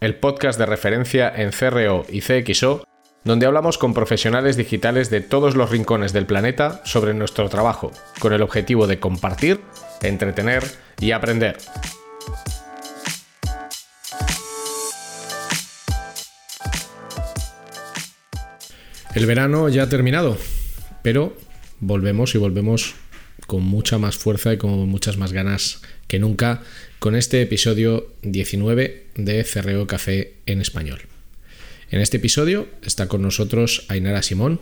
el podcast de referencia en CRO y CXO, donde hablamos con profesionales digitales de todos los rincones del planeta sobre nuestro trabajo, con el objetivo de compartir, entretener y aprender. El verano ya ha terminado, pero volvemos y volvemos con mucha más fuerza y con muchas más ganas que nunca con este episodio 19 de CRO Café en español. En este episodio está con nosotros Ainara Simón,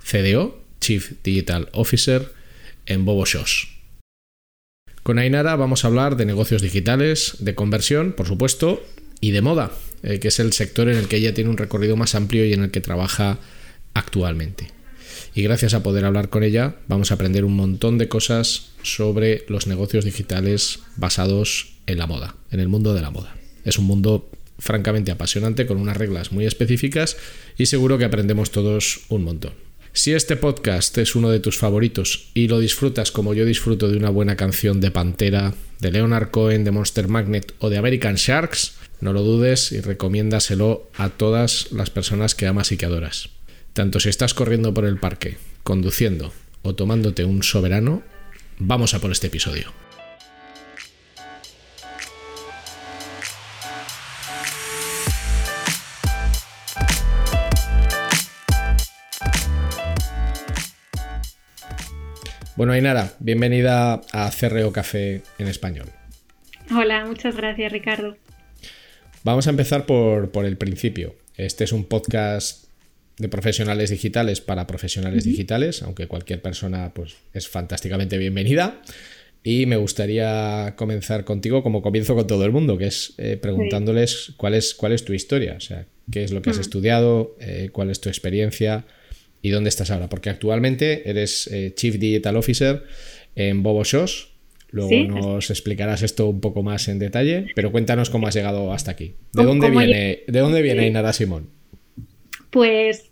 CDO, Chief Digital Officer en Bobo Shows. Con Ainara vamos a hablar de negocios digitales, de conversión, por supuesto, y de moda, eh, que es el sector en el que ella tiene un recorrido más amplio y en el que trabaja actualmente y gracias a poder hablar con ella vamos a aprender un montón de cosas sobre los negocios digitales basados en la moda, en el mundo de la moda. Es un mundo francamente apasionante con unas reglas muy específicas y seguro que aprendemos todos un montón. Si este podcast es uno de tus favoritos y lo disfrutas como yo disfruto de una buena canción de Pantera, de Leonard Cohen, de Monster Magnet o de American Sharks, no lo dudes y recomiéndaselo a todas las personas que amas y que adoras. Tanto si estás corriendo por el parque, conduciendo o tomándote un soberano, vamos a por este episodio. Bueno, Ainara, bienvenida a CRO Café en español. Hola, muchas gracias, Ricardo. Vamos a empezar por, por el principio. Este es un podcast de profesionales digitales para profesionales digitales, aunque cualquier persona pues, es fantásticamente bienvenida. Y me gustaría comenzar contigo como comienzo con todo el mundo, que es eh, preguntándoles cuál es, cuál es tu historia, o sea, qué es lo que has estudiado, eh, cuál es tu experiencia y dónde estás ahora. Porque actualmente eres eh, Chief Digital Officer en Bobo Shows. Luego nos explicarás esto un poco más en detalle, pero cuéntanos cómo has llegado hasta aquí. ¿De dónde viene, ¿de dónde viene Inara Simón? Pues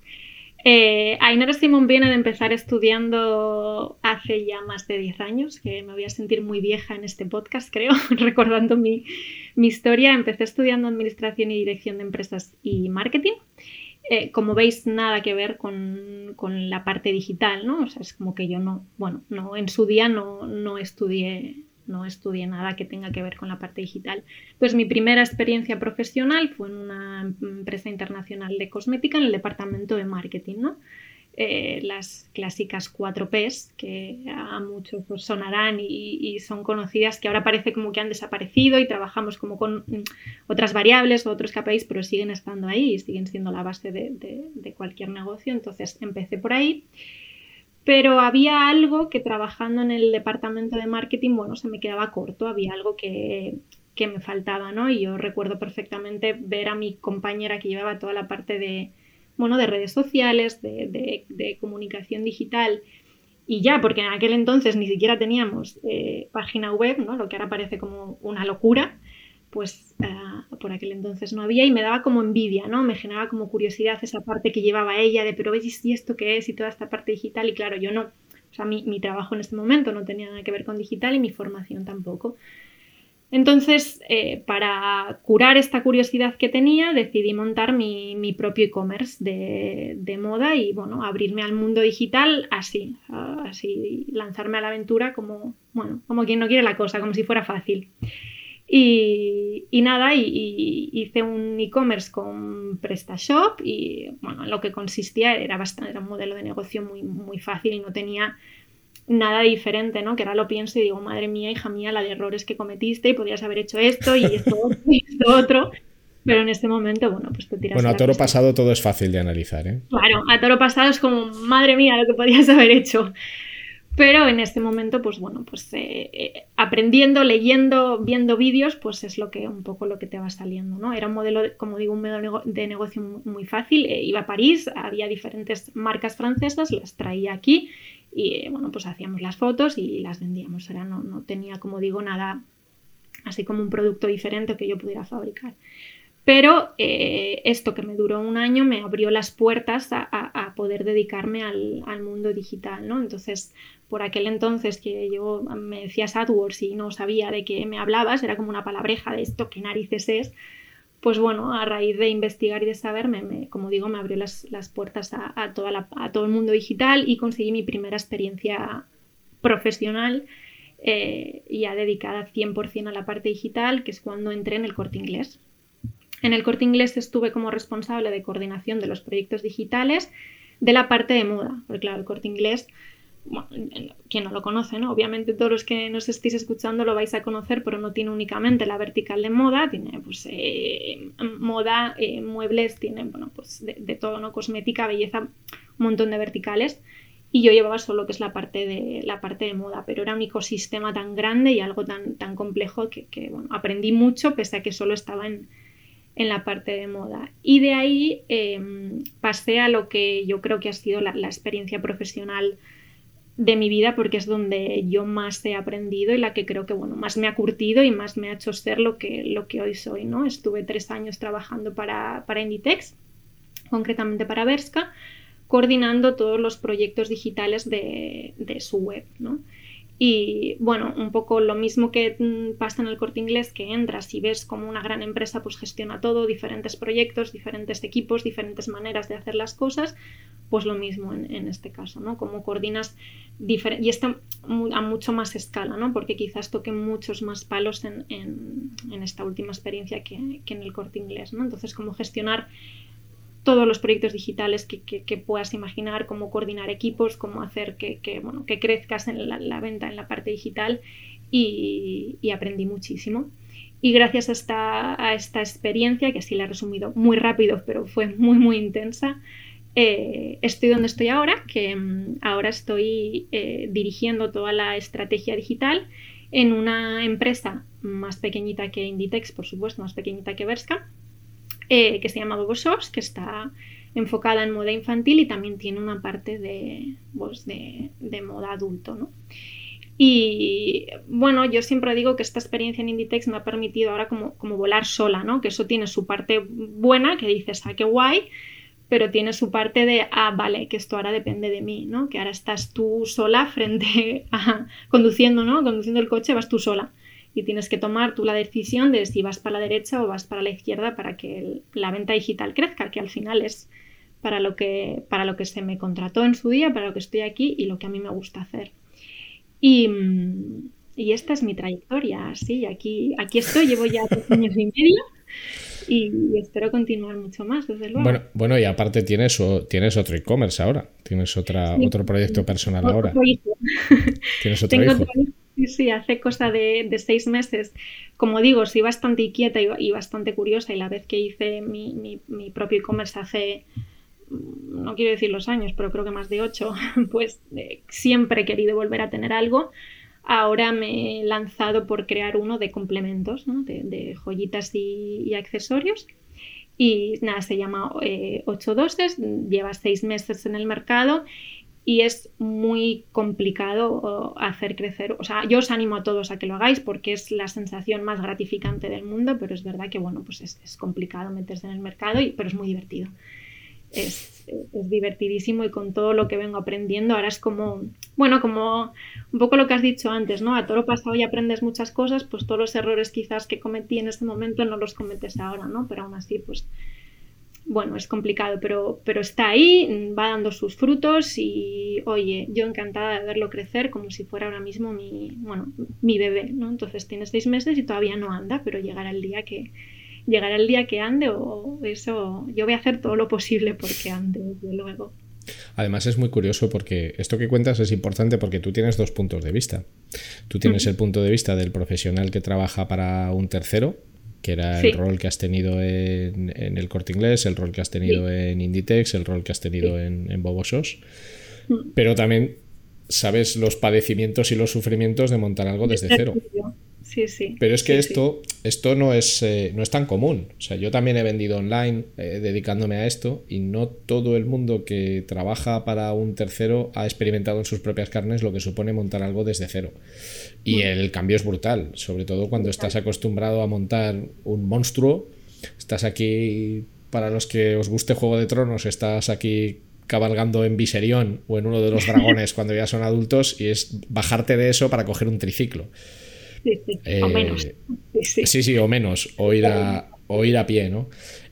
eh, Simón viene de empezar estudiando hace ya más de 10 años, que me voy a sentir muy vieja en este podcast, creo, recordando mi, historia. Empecé estudiando Administración y Dirección de Empresas y Marketing. Eh, como veis, nada que ver con, la parte digital, ¿no? O sea, es como que yo no, bueno, no, en su día no, no estudié no estudié nada que tenga que ver con la parte digital. Pues mi primera experiencia profesional fue en una empresa internacional de cosmética en el departamento de marketing, ¿no? Eh, las clásicas 4 Ps que a muchos sonarán y, son conocidas, que ahora parece como que han desaparecido y trabajamos como con otras variables o otros KPIs, pero siguen estando ahí y siguen siendo la base de cualquier negocio. Entonces empecé por ahí pero había algo que trabajando en el departamento de marketing, bueno, se me quedaba corto, había algo que, me faltaba, ¿no? Y yo recuerdo perfectamente ver a mi compañera que llevaba toda la parte de, bueno, de redes sociales, de, de, comunicación digital, y ya, porque en aquel entonces ni siquiera teníamos eh, página web, ¿no? Lo que ahora parece como una locura pues ah, por aquel entonces no había y me daba como envidia, ¿no? Me generaba como curiosidad esa parte que llevaba ella de, pero ¿ves y esto qué es? Y toda esta parte digital y claro, yo no, o sea, mi, trabajo en este momento no tenía nada que ver con digital y mi formación tampoco. Entonces, eh, para curar esta curiosidad que tenía, decidí montar mi, propio e-commerce de, moda y, bueno, abrirme al mundo digital así, así, lanzarme a la aventura como, bueno, como quien no quiere la cosa, como si fuera fácil. Y, nada, y, hice un e-commerce con PrestaShop y bueno, lo que consistía era bastante, era un modelo de negocio muy, muy fácil y no tenía nada diferente, ¿no? Que ahora lo pienso y digo, madre mía, hija mía, la de errores que cometiste y podías haber hecho esto y esto otro y esto otro. Pero en este momento, bueno, pues te tiras. Bueno, a toro pasado todo es fácil de analizar, ¿eh? Claro, a toro pasado es como, madre mía, lo que podías haber hecho. Pero en este momento, pues bueno, pues eh, eh, aprendiendo, leyendo, viendo vídeos, pues es lo que un poco lo que te va saliendo, ¿no? Era un modelo, como digo, un modelo de negocio muy fácil. Eh, iba a París, había diferentes marcas francesas, las traía aquí y bueno, pues hacíamos las fotos y las vendíamos. Era, no, no tenía, como digo, nada así como un producto diferente que yo pudiera fabricar. Pero esto que me duró un año me abrió las puertas a, poder dedicarme al, mundo digital, ¿no? Entonces, por aquel entonces que yo me decías AdWords y no sabía de qué me hablabas, era como una palabreja de esto, qué narices es, pues bueno, a raíz de investigar y de saber, me, como digo, me abrió las, puertas a, toda a todo el mundo digital y conseguí mi primera experiencia profesional eh, ya dedicada 100% a la parte digital, que es cuando entré en el corte inglés. En el corte inglés estuve como responsable de coordinación de los proyectos digitales de la parte de moda, porque claro, el corte inglés, quien no lo conoce, ¿no? Obviamente todos los que nos estéis escuchando lo vais a conocer, pero no tiene únicamente la vertical de moda, tiene pues eh, moda, eh, muebles, tiene, bueno, pues de, de, todo, ¿no? Cosmética, belleza, un montón de verticales. Y yo llevaba solo que es la parte de, la parte de moda, pero era un ecosistema tan grande y algo tan, tan complejo que, que bueno, aprendí mucho pese a que solo estaba en, en la parte de moda. Y de ahí em, pasé a lo que yo creo que ha sido la, experiencia profesional de mi vida porque es donde yo más he aprendido y la que creo que bueno, más me ha curtido y más me ha hecho ser lo que, lo que hoy soy. ¿no? Estuve tres años trabajando para, para Inditex, concretamente para Berska, coordinando todos los proyectos digitales de, de su web. ¿no? Y bueno, un poco lo mismo que mm, pasa en el corte inglés, que entras y ves como una gran empresa pues gestiona todo, diferentes proyectos, diferentes equipos, diferentes maneras de hacer las cosas, pues lo mismo en, este caso, ¿no? Como coordinas y está a mucho más escala, ¿no? Porque quizás toque muchos más palos en, esta última experiencia que, que, en el corte inglés, ¿no? Entonces, cómo gestionar todos los proyectos digitales que, puedas imaginar, cómo coordinar equipos, cómo hacer que, que crezcas en la, venta, en la parte digital y, aprendí muchísimo. Y gracias a esta, experiencia, que así la he resumido muy rápido, pero fue muy, muy intensa, eh, estoy donde estoy ahora, que mm, ahora estoy eh, dirigiendo toda la estrategia digital en una empresa más pequeñita que Inditex, por supuesto, más pequeñita que Berska, eh, que se llama Bobo Shops, que está enfocada en moda infantil y también tiene una parte de, pues, de, moda adulto. ¿no? Y bueno, yo siempre digo que esta experiencia en Inditex me ha permitido ahora como, como volar sola, ¿no? que eso tiene su parte buena, que dices, ah, qué guay, pero tiene su parte de, ah, vale, que esto ahora depende de mí, ¿no? Que ahora estás tú sola frente a conduciendo, ¿no? Conduciendo el coche, vas tú sola y tienes que tomar tú la decisión de si vas para la derecha o vas para la izquierda para que la venta digital crezca, que al final es para lo que, para lo que se me contrató en su día, para lo que estoy aquí y lo que a mí me gusta hacer. Y, y esta es mi trayectoria, sí, aquí, aquí estoy, llevo ya dos años y medio y espero continuar mucho más, desde luego. Bueno, bueno y aparte tienes, tienes otro e-commerce ahora, tienes otra, otro proyecto personal ahora. Tienes otro hijo. Sí, hace cosa de, seis meses. Como digo, soy bastante inquieta y, bastante curiosa y la vez que hice mi, propio e-commerce hace, mm, no quiero decir los años, pero creo que más de ocho, pues eh, siempre he querido volver a tener algo. Ahora me he lanzado por crear uno de complementos, de, joyitas y, accesorios. Y nada, se llama eh, 8 doses, lleva seis meses en el mercado y es muy complicado hacer crecer. O sea, yo os animo a todos a que lo hagáis porque es la sensación más gratificante del mundo, pero es verdad que, bueno, pues es, complicado meterse en el mercado, y, pero es muy divertido. Es, es, divertidísimo y con todo lo que vengo aprendiendo ahora es como, bueno, como un poco lo que has dicho antes, ¿no? A todo lo pasado y aprendes muchas cosas, pues todos los errores quizás que cometí en ese momento no los cometes ahora, ¿no? Pero aún así, pues bueno, es complicado, pero, pero está ahí, va dando sus frutos y, oye, yo encantada de verlo crecer como si fuera ahora mismo mi, bueno, mi bebé, ¿no? Entonces tiene seis meses y todavía no anda, pero llegará el día que, llegará el día que ande o eso, yo voy a hacer todo lo posible porque ande, desde luego. Además es muy curioso porque esto que cuentas es importante porque tú tienes dos puntos de vista. Tú tienes el punto de vista del profesional que trabaja para un tercero, que era el rol que has tenido en, el corte inglés, el rol que has tenido en Inditex, el rol que has tenido en, en Bobosos. Mm. Pero también sabes los padecimientos y los sufrimientos de montar algo desde cero. Sí, sí. Pero es que esto, esto no, es, eh, no es tan común. O sea, yo también he vendido online eh, dedicándome a esto y no todo el mundo que trabaja para un tercero ha experimentado en sus propias carnes lo que supone montar algo desde cero. Y mm. el cambio es brutal, sobre todo cuando estás acostumbrado a montar un monstruo. Estás aquí, para los que os guste Juego de Tronos, estás aquí cabalgando en Viserión o en uno de los dragones cuando ya son adultos y es bajarte de eso para coger un triciclo. Sí, sí, o eh, menos. Sí, sí, o menos, o ir a, o ir a pie, ¿no?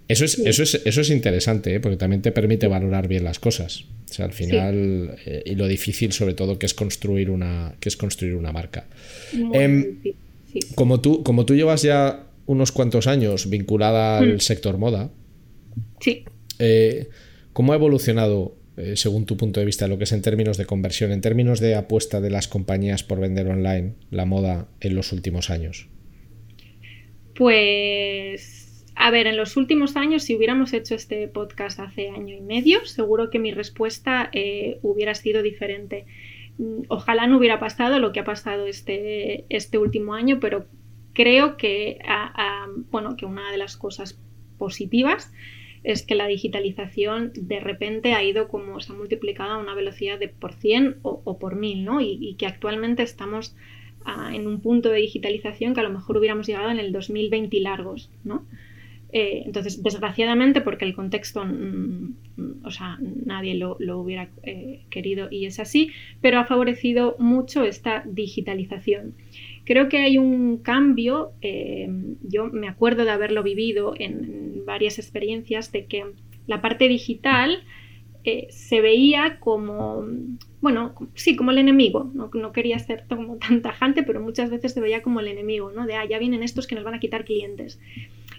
Eso es, eso es, eso es interesante, ¿eh? porque también te permite valorar bien las cosas. O sea, al final, eh, y lo difícil sobre todo que es construir una, que es construir una marca. Em, como, tú, como tú llevas ya unos cuantos años vinculada al mm. sector moda, sí. ¿cómo ha evolucionado eh, según tu punto de vista, lo que es en términos de conversión, en términos de apuesta de las compañías por vender online la moda en los últimos años? Pues, a ver, en los últimos años, si hubiéramos hecho este podcast hace año y medio, seguro que mi respuesta eh, hubiera sido diferente. Mm, ojalá no hubiera pasado lo que ha pasado este, este último año, pero creo que, bueno, que una de las cosas positivas es que la digitalización de repente ha ido como se ha multiplicado a una velocidad de por 100 o, por 1000, ¿no? Y, que actualmente estamos ah, en un punto de digitalización que a lo mejor hubiéramos llegado en el 2020 y largos, ¿no? Eh, entonces, desgraciadamente, porque el contexto, mm, mm, o sea, nadie lo, hubiera eh, querido y es así, pero ha favorecido mucho esta digitalización. Creo que hay un cambio, eh, yo me acuerdo de haberlo vivido en varias experiencias, de que la parte digital eh, se veía como, bueno, sí, como el enemigo, no, no, quería ser como tan tajante, pero muchas veces se veía como el enemigo, ¿no? De, ah, ya vienen estos que nos van a quitar clientes.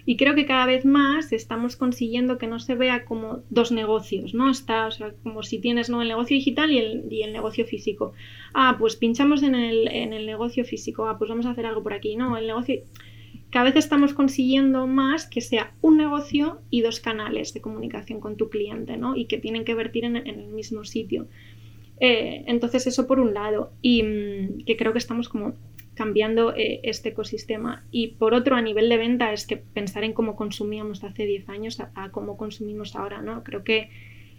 Y creo que cada vez más estamos consiguiendo que no se vea como dos negocios, ¿no? Está, o sea, como si tienes ¿no? el negocio digital y el, y el negocio físico. Ah, pues pinchamos en el, en el negocio físico, ah, pues vamos a hacer algo por aquí, ¿no? El negocio cada vez estamos consiguiendo más que sea un negocio y dos canales de comunicación con tu cliente, ¿no? Y que tienen que vertir en, el mismo sitio. Eh, entonces, eso por un lado. Y mm, que creo que estamos como cambiando eh, este ecosistema. Y por otro, a nivel de venta, es que pensar en cómo consumíamos hace 10 años a, cómo consumimos ahora, ¿no? Creo que,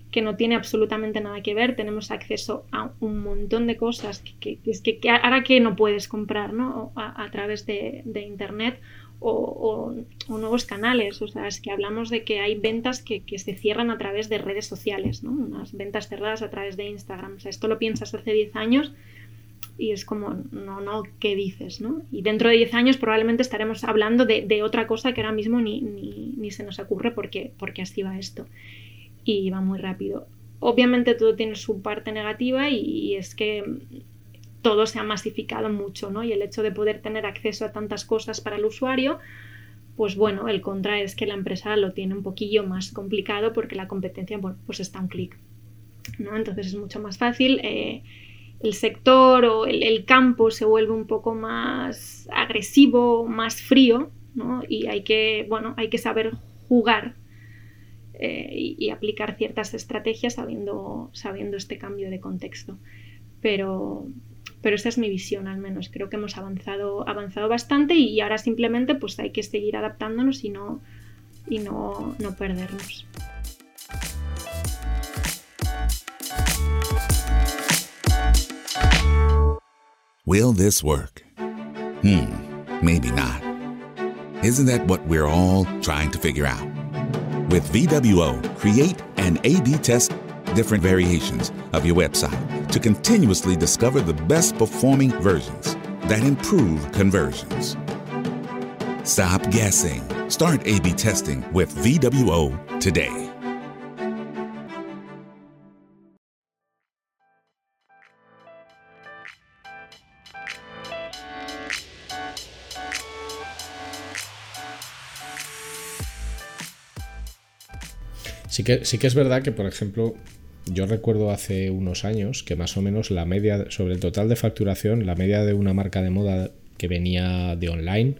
que, no tiene absolutamente nada que ver. Tenemos acceso a un montón de cosas que, que, que, ahora que no puedes comprar, ¿no? A, través de Internet. O, nuevos canales. O sea, es que hablamos de que hay ventas que, se cierran a través de redes sociales, ¿no? Unas ventas cerradas a través de Instagram. O sea, esto lo piensas hace 10 años y es como, no, no, ¿qué dices? ¿no? Y dentro de 10 años probablemente estaremos hablando de, otra cosa que ahora mismo ni, ni, se nos ocurre porque, porque así va esto. Y va muy rápido. Obviamente todo tiene su parte negativa y, es que todo se ha masificado mucho, ¿no? Y el hecho de poder tener acceso a tantas cosas para el usuario, pues bueno, el contra es que la empresa lo tiene un poquillo más complicado porque la competencia, bueno, pues está un clic, ¿no? Entonces es mucho más fácil. Eh, el sector o el, campo se vuelve un poco más agresivo, más frío, ¿no? Y hay que, bueno, hay que saber jugar eh, y, aplicar ciertas estrategias sabiendo, sabiendo este cambio de contexto. Pero, pero esa es mi visión al menos. Creo que hemos avanzado, avanzado bastante y ahora simplemente pues hay que seguir adaptándonos y no, y no, no perdernos. Will this work? Hmm, maybe not. Isn't that what we're all trying to figure out? With VWO, create and A B test different variations of your website to continuously discover the best performing versions that improve conversions. Stop guessing. Start A B testing with VWO today. Sí que, sí que es verdad que, por ejemplo, yo recuerdo hace unos años que más o menos la media, sobre el total de facturación, la media de una marca de moda que venía de online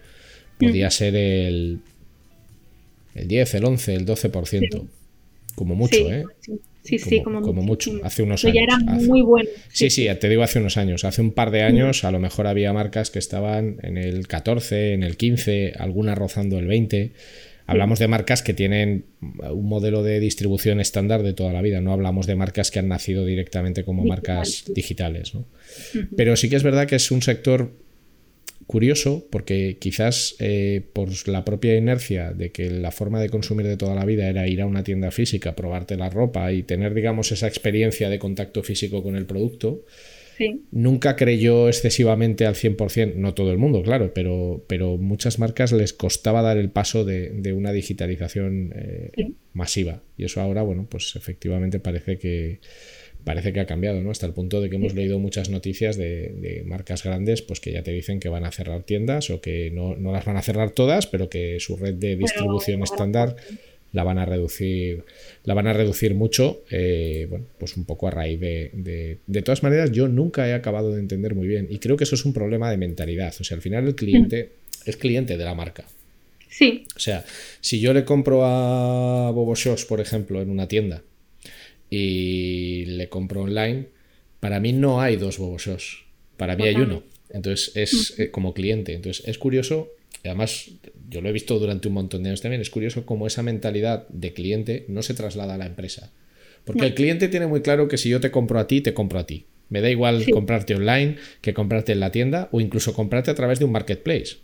podía ser el, el 10, el 11, el 12%. como mucho, ¿eh? Sí, sí, como, mucho, hace unos años. ya era muy bueno. Sí, sí, te digo hace unos años. Hace un par de años a lo mejor había marcas que estaban en el 14, en el 15, algunas rozando el 20. Hablamos de marcas que tienen un modelo de distribución estándar de toda la vida, no hablamos de marcas que han nacido directamente como marcas digitales. ¿no? Pero sí que es verdad que es un sector curioso porque quizás eh, por la propia inercia de que la forma de consumir de toda la vida era ir a una tienda física, probarte la ropa y tener, digamos, esa experiencia de contacto físico con el producto, nunca creyó excesivamente al 100%, no todo el mundo, claro, pero, pero muchas marcas les costaba dar el paso de, una digitalización eh, masiva. Y eso ahora, bueno, pues efectivamente parece que parece que ha cambiado, ¿no? Hasta el punto de que hemos leído muchas noticias de, marcas grandes pues que ya te dicen que van a cerrar tiendas o que no, las van a cerrar todas, pero que su red de distribución estándar la van a reducir, la van a reducir mucho, eh, bueno, pues un poco a raíz de, de, todas maneras, yo nunca he acabado de entender muy bien y creo que eso es un problema de mentalidad. O sea, al final el cliente es cliente de la marca. Sí. O sea, si yo le compro a Bobo Shows, por ejemplo, en una tienda, y le compro online, para mí no hay dos Bobosos, para mí hay uno. Entonces es eh, como cliente. Entonces es curioso, además yo lo he visto durante un montón de años también, es curioso cómo esa mentalidad de cliente no se traslada a la empresa. Porque el cliente tiene muy claro que si yo te compro a ti, te compro a ti. Me da igual comprarte online que comprarte en la tienda o incluso comprarte a través de un marketplace.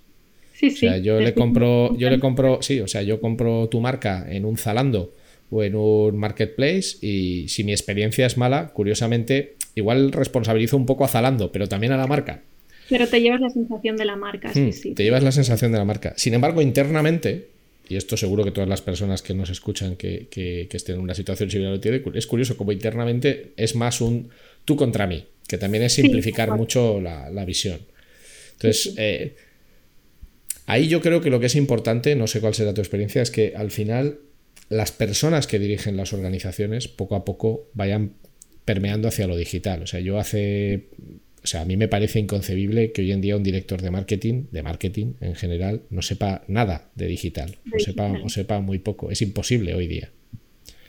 Sí, o sea, yo le compro, yo le compro, sí, o sea, yo compro tu marca en un Zalando o en un marketplace y si mi experiencia es mala, curiosamente, igual responsabilizo un poco a Zalando, pero también a la marca. Pero te llevas la sensación de la marca, sí, hmm, sí. Te llevas la sensación de la marca. Sin embargo, internamente, y esto seguro que todas las personas que nos escuchan que, estén en una situación similar lo tienen, es curioso como internamente es más un tú contra mí, que también es simplificar mucho la, visión. Entonces, eh, ahí yo creo que lo que es importante, no sé cuál será tu experiencia, es que al final las personas que dirigen las organizaciones poco a poco vayan permeando hacia lo digital. O sea, yo hace, o sea, a mí me parece inconcebible que hoy en día un director de marketing, de marketing en general, no sepa nada de digital, o sepa, o sepa muy poco. Es imposible hoy día.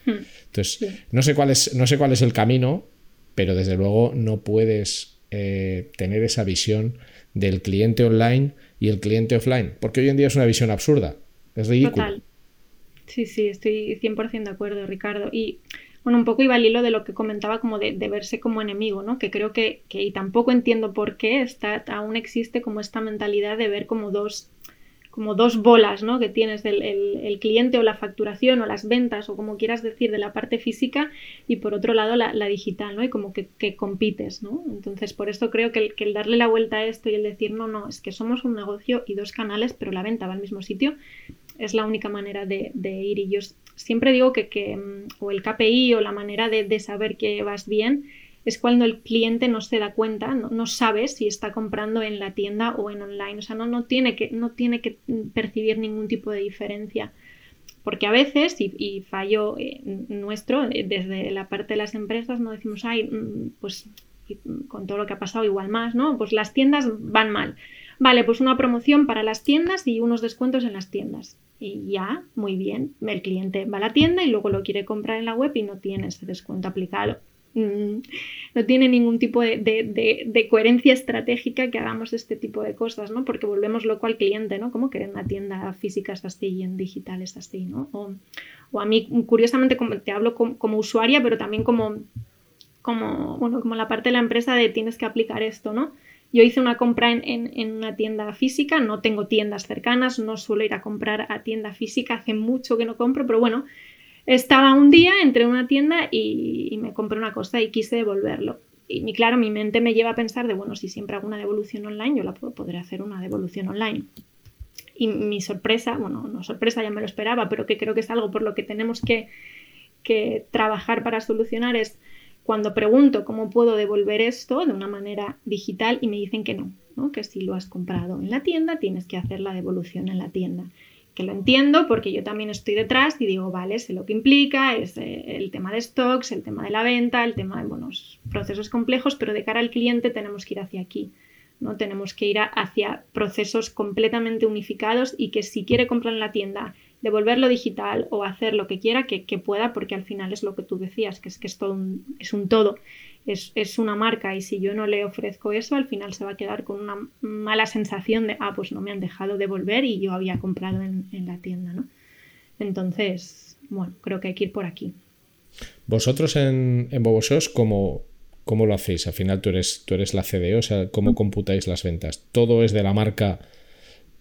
Hmm. Entonces, no sé cuál es, no sé cuál es el camino, pero desde luego no puedes eh, tener esa visión del cliente online y el cliente offline, porque hoy en día es una visión absurda, es ridículo. Sí, sí, estoy 100% de acuerdo, Ricardo. Y bueno, un poco iba al hilo de lo que comentaba como de, verse como enemigo, ¿no? Que creo que, que, y tampoco entiendo por qué está, aún existe como esta mentalidad de ver como dos, como dos bolas, ¿no? Que tienes del el, cliente o la facturación o las ventas o como quieras decir de la parte física y por otro lado la, digital, ¿no? Y como que, compites, ¿no? Entonces por esto creo que el, que el darle la vuelta a esto y el decir, no, no, es que somos un negocio y dos canales, pero la venta va al mismo sitio, es la única manera de, ir. Y yo siempre digo que, mm, o el KPI o la manera de, saber que vas bien es cuando el cliente no se da cuenta, no, sabe si está comprando en la tienda o en online. O sea, no, no, tiene, que, no tiene que percibir ningún tipo de diferencia. Porque a veces, y, fallo eh, nuestro, eh, desde la parte de las empresas, no decimos, ay, mm, pues con todo lo que ha pasado igual más, ¿no? Pues las tiendas van mal. Vale, pues una promoción para las tiendas y unos descuentos en las tiendas. Y ya, muy bien, el cliente va a la tienda y luego lo quiere comprar en la web y no tiene ese descuento aplicado. Mm, no tiene ningún tipo de, coherencia estratégica que hagamos este tipo de cosas, ¿no? Porque volvemos loco al cliente, ¿no? Como que en una tienda física es así y en digital es así, ¿no? O, a mí, curiosamente, como, te hablo como, usuaria, pero también como, como, bueno, como la parte de la empresa de tienes que aplicar esto, ¿no? Yo hice una compra en, una tienda física, no tengo tiendas cercanas, no suelo ir a comprar a tienda física, hace mucho que no compro, pero bueno, estaba un día, entré en una tienda y, me compré una cosa y quise devolverlo. Y claro, mi mente me lleva a pensar de, bueno, si siempre hago una devolución online, yo la puedo, podré hacer una devolución online. Y mi sorpresa, bueno, no sorpresa, ya me lo esperaba, pero que creo que es algo por lo que tenemos que, que trabajar para solucionar es cuando pregunto cómo puedo devolver esto de una manera digital y me dicen que no, que si lo has comprado en la tienda tienes que hacer la devolución en la tienda. Que lo entiendo porque yo también estoy detrás y digo, vale, sé lo que implica, es eh, el tema de stocks, el tema de la venta, el tema de buenos procesos complejos, pero de cara al cliente tenemos que ir hacia aquí. ¿no? Tenemos que ir hacia procesos completamente unificados y que si quiere comprar en la tienda devolverlo digital o hacer lo que quiera que, pueda, porque al final es lo que tú decías, que es que es todo un, es un todo, es, es, una marca y si yo no le ofrezco eso, al final se va a quedar con una mala sensación de, ah, pues no me han dejado devolver y yo había comprado en, en la tienda, ¿no? Entonces, bueno, creo que hay que ir por aquí. Vosotros en, en Bobosos, ¿cómo, ¿cómo lo hacéis? Al final tú eres, tú eres la CDO, o sea, ¿cómo computáis las ventas? ¿Todo es de la marca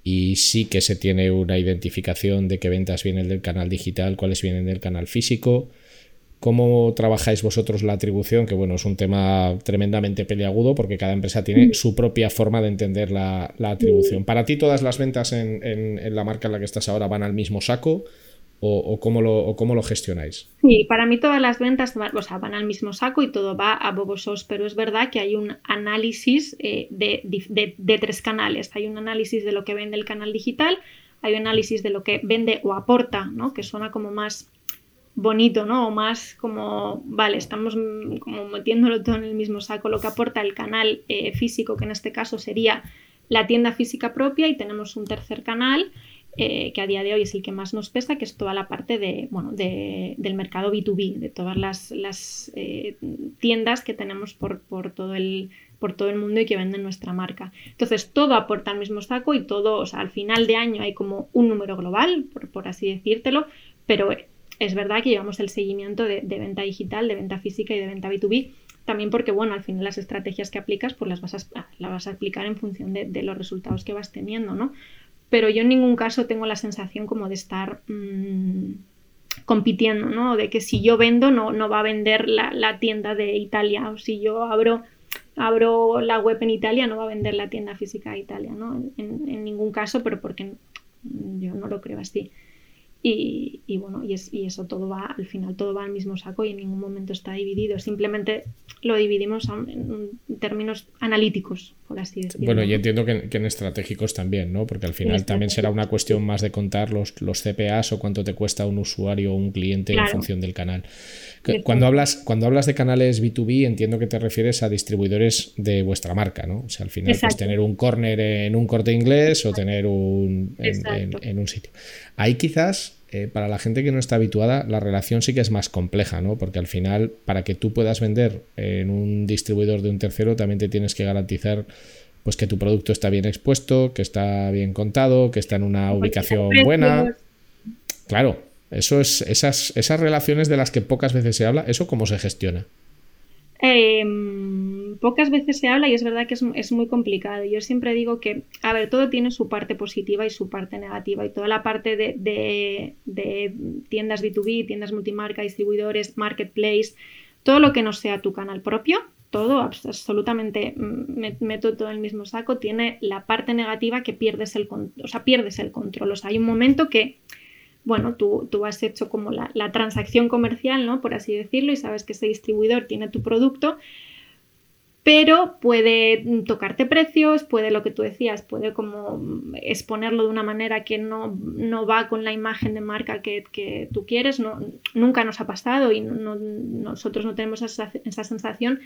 y sí que se tiene una identificación de qué ventas vienen del canal digital, cuáles vienen del canal físico? ¿Cómo trabajáis vosotros la atribución? Que bueno, es un tema tremendamente peliagudo porque cada empresa tiene su propia forma de entender la, atribución. ¿Para ti todas las ventas en, en, la marca en la que estás ahora van al mismo saco? O, cómo lo, cómo lo, gestionáis? Sí, para mí todas las ventas van al mismo saco y todo va a Bobosos, pero es verdad que hay un análisis eh, de, tres canales. Hay un análisis de lo que vende el canal digital, hay un análisis de lo que vende o aporta, ¿no? que suena como más bonito, ¿no? O más como, vale, estamos como metiéndolo todo en el mismo saco, lo que aporta el canal eh, físico, que en este caso sería la tienda física propia, y tenemos un tercer canal eh, que a día de hoy es el que más nos pesa, que es toda la parte de, bueno, del mercado B2B, de todas las, eh, tiendas que tenemos por, todo el, por todo el mundo y que venden nuestra marca. Entonces, todo aporta al mismo saco y todo, o sea, al final de año hay como un número global, por, así decírtelo, pero es verdad que llevamos el seguimiento de, venta digital, de venta física y de venta B2B también porque, bueno, al final las estrategias que aplicas, pues las vas a, las vas a aplicar en función de, de, los resultados que vas teniendo, ¿no? Pero yo en ningún caso tengo la sensación como de estar mm, compitiendo, ¿no? De que si yo vendo no, no va a vender la, tienda de Italia o si yo abro, abro la web en Italia no va a vender la tienda física de Italia, ¿no? En, ningún caso, pero porque yo no lo creo así. Y, bueno, y, eso todo va, al final todo va al mismo saco y en ningún momento está dividido. Simplemente lo dividimos en, términos analíticos, por así decirlo. Bueno, y entiendo que, en estratégicos también, ¿no? Porque al final también será una cuestión más de contar los, los CPAs o cuánto te cuesta un usuario o un cliente en función del canal. Cuando hablas, cuando hablas de canales B2B, entiendo que te refieres a distribuidores de vuestra marca, ¿no? O sea, al final, pues tener un corner en un corte inglés o tener un en un sitio. Ahí quizás, eh, para la gente que no está habituada, la relación sí que es más compleja, ¿no? Porque al final, para que tú puedas vender en un distribuidor de un tercero, también te tienes que garantizar pues que tu producto está bien expuesto, que está bien contado, que está en una ubicación buena. Claro, eso es, esas, esas relaciones de las que pocas veces se habla, ¿eso cómo se gestiona? Eh, pocas veces se habla y es verdad que es, muy complicado. Yo siempre digo que, a ver, todo tiene su parte positiva y su parte negativa y toda la parte de, tiendas B2B, tiendas multimarca, distribuidores, marketplace, todo lo que no sea tu canal propio, todo, absolutamente, mm, meto todo en el mismo saco, tiene la parte negativa que pierdes el, o sea, pierdes el control. O sea, hay un momento que bueno, tú, tú has hecho como la, transacción comercial, ¿no? Por así decirlo, y sabes que ese distribuidor tiene tu producto, pero puede tocarte precios, puede lo que tú decías, puede como exponerlo de una manera que no, va con la imagen de marca que, tú quieres, no, nunca nos ha pasado y nosotros no tenemos esa, sensación,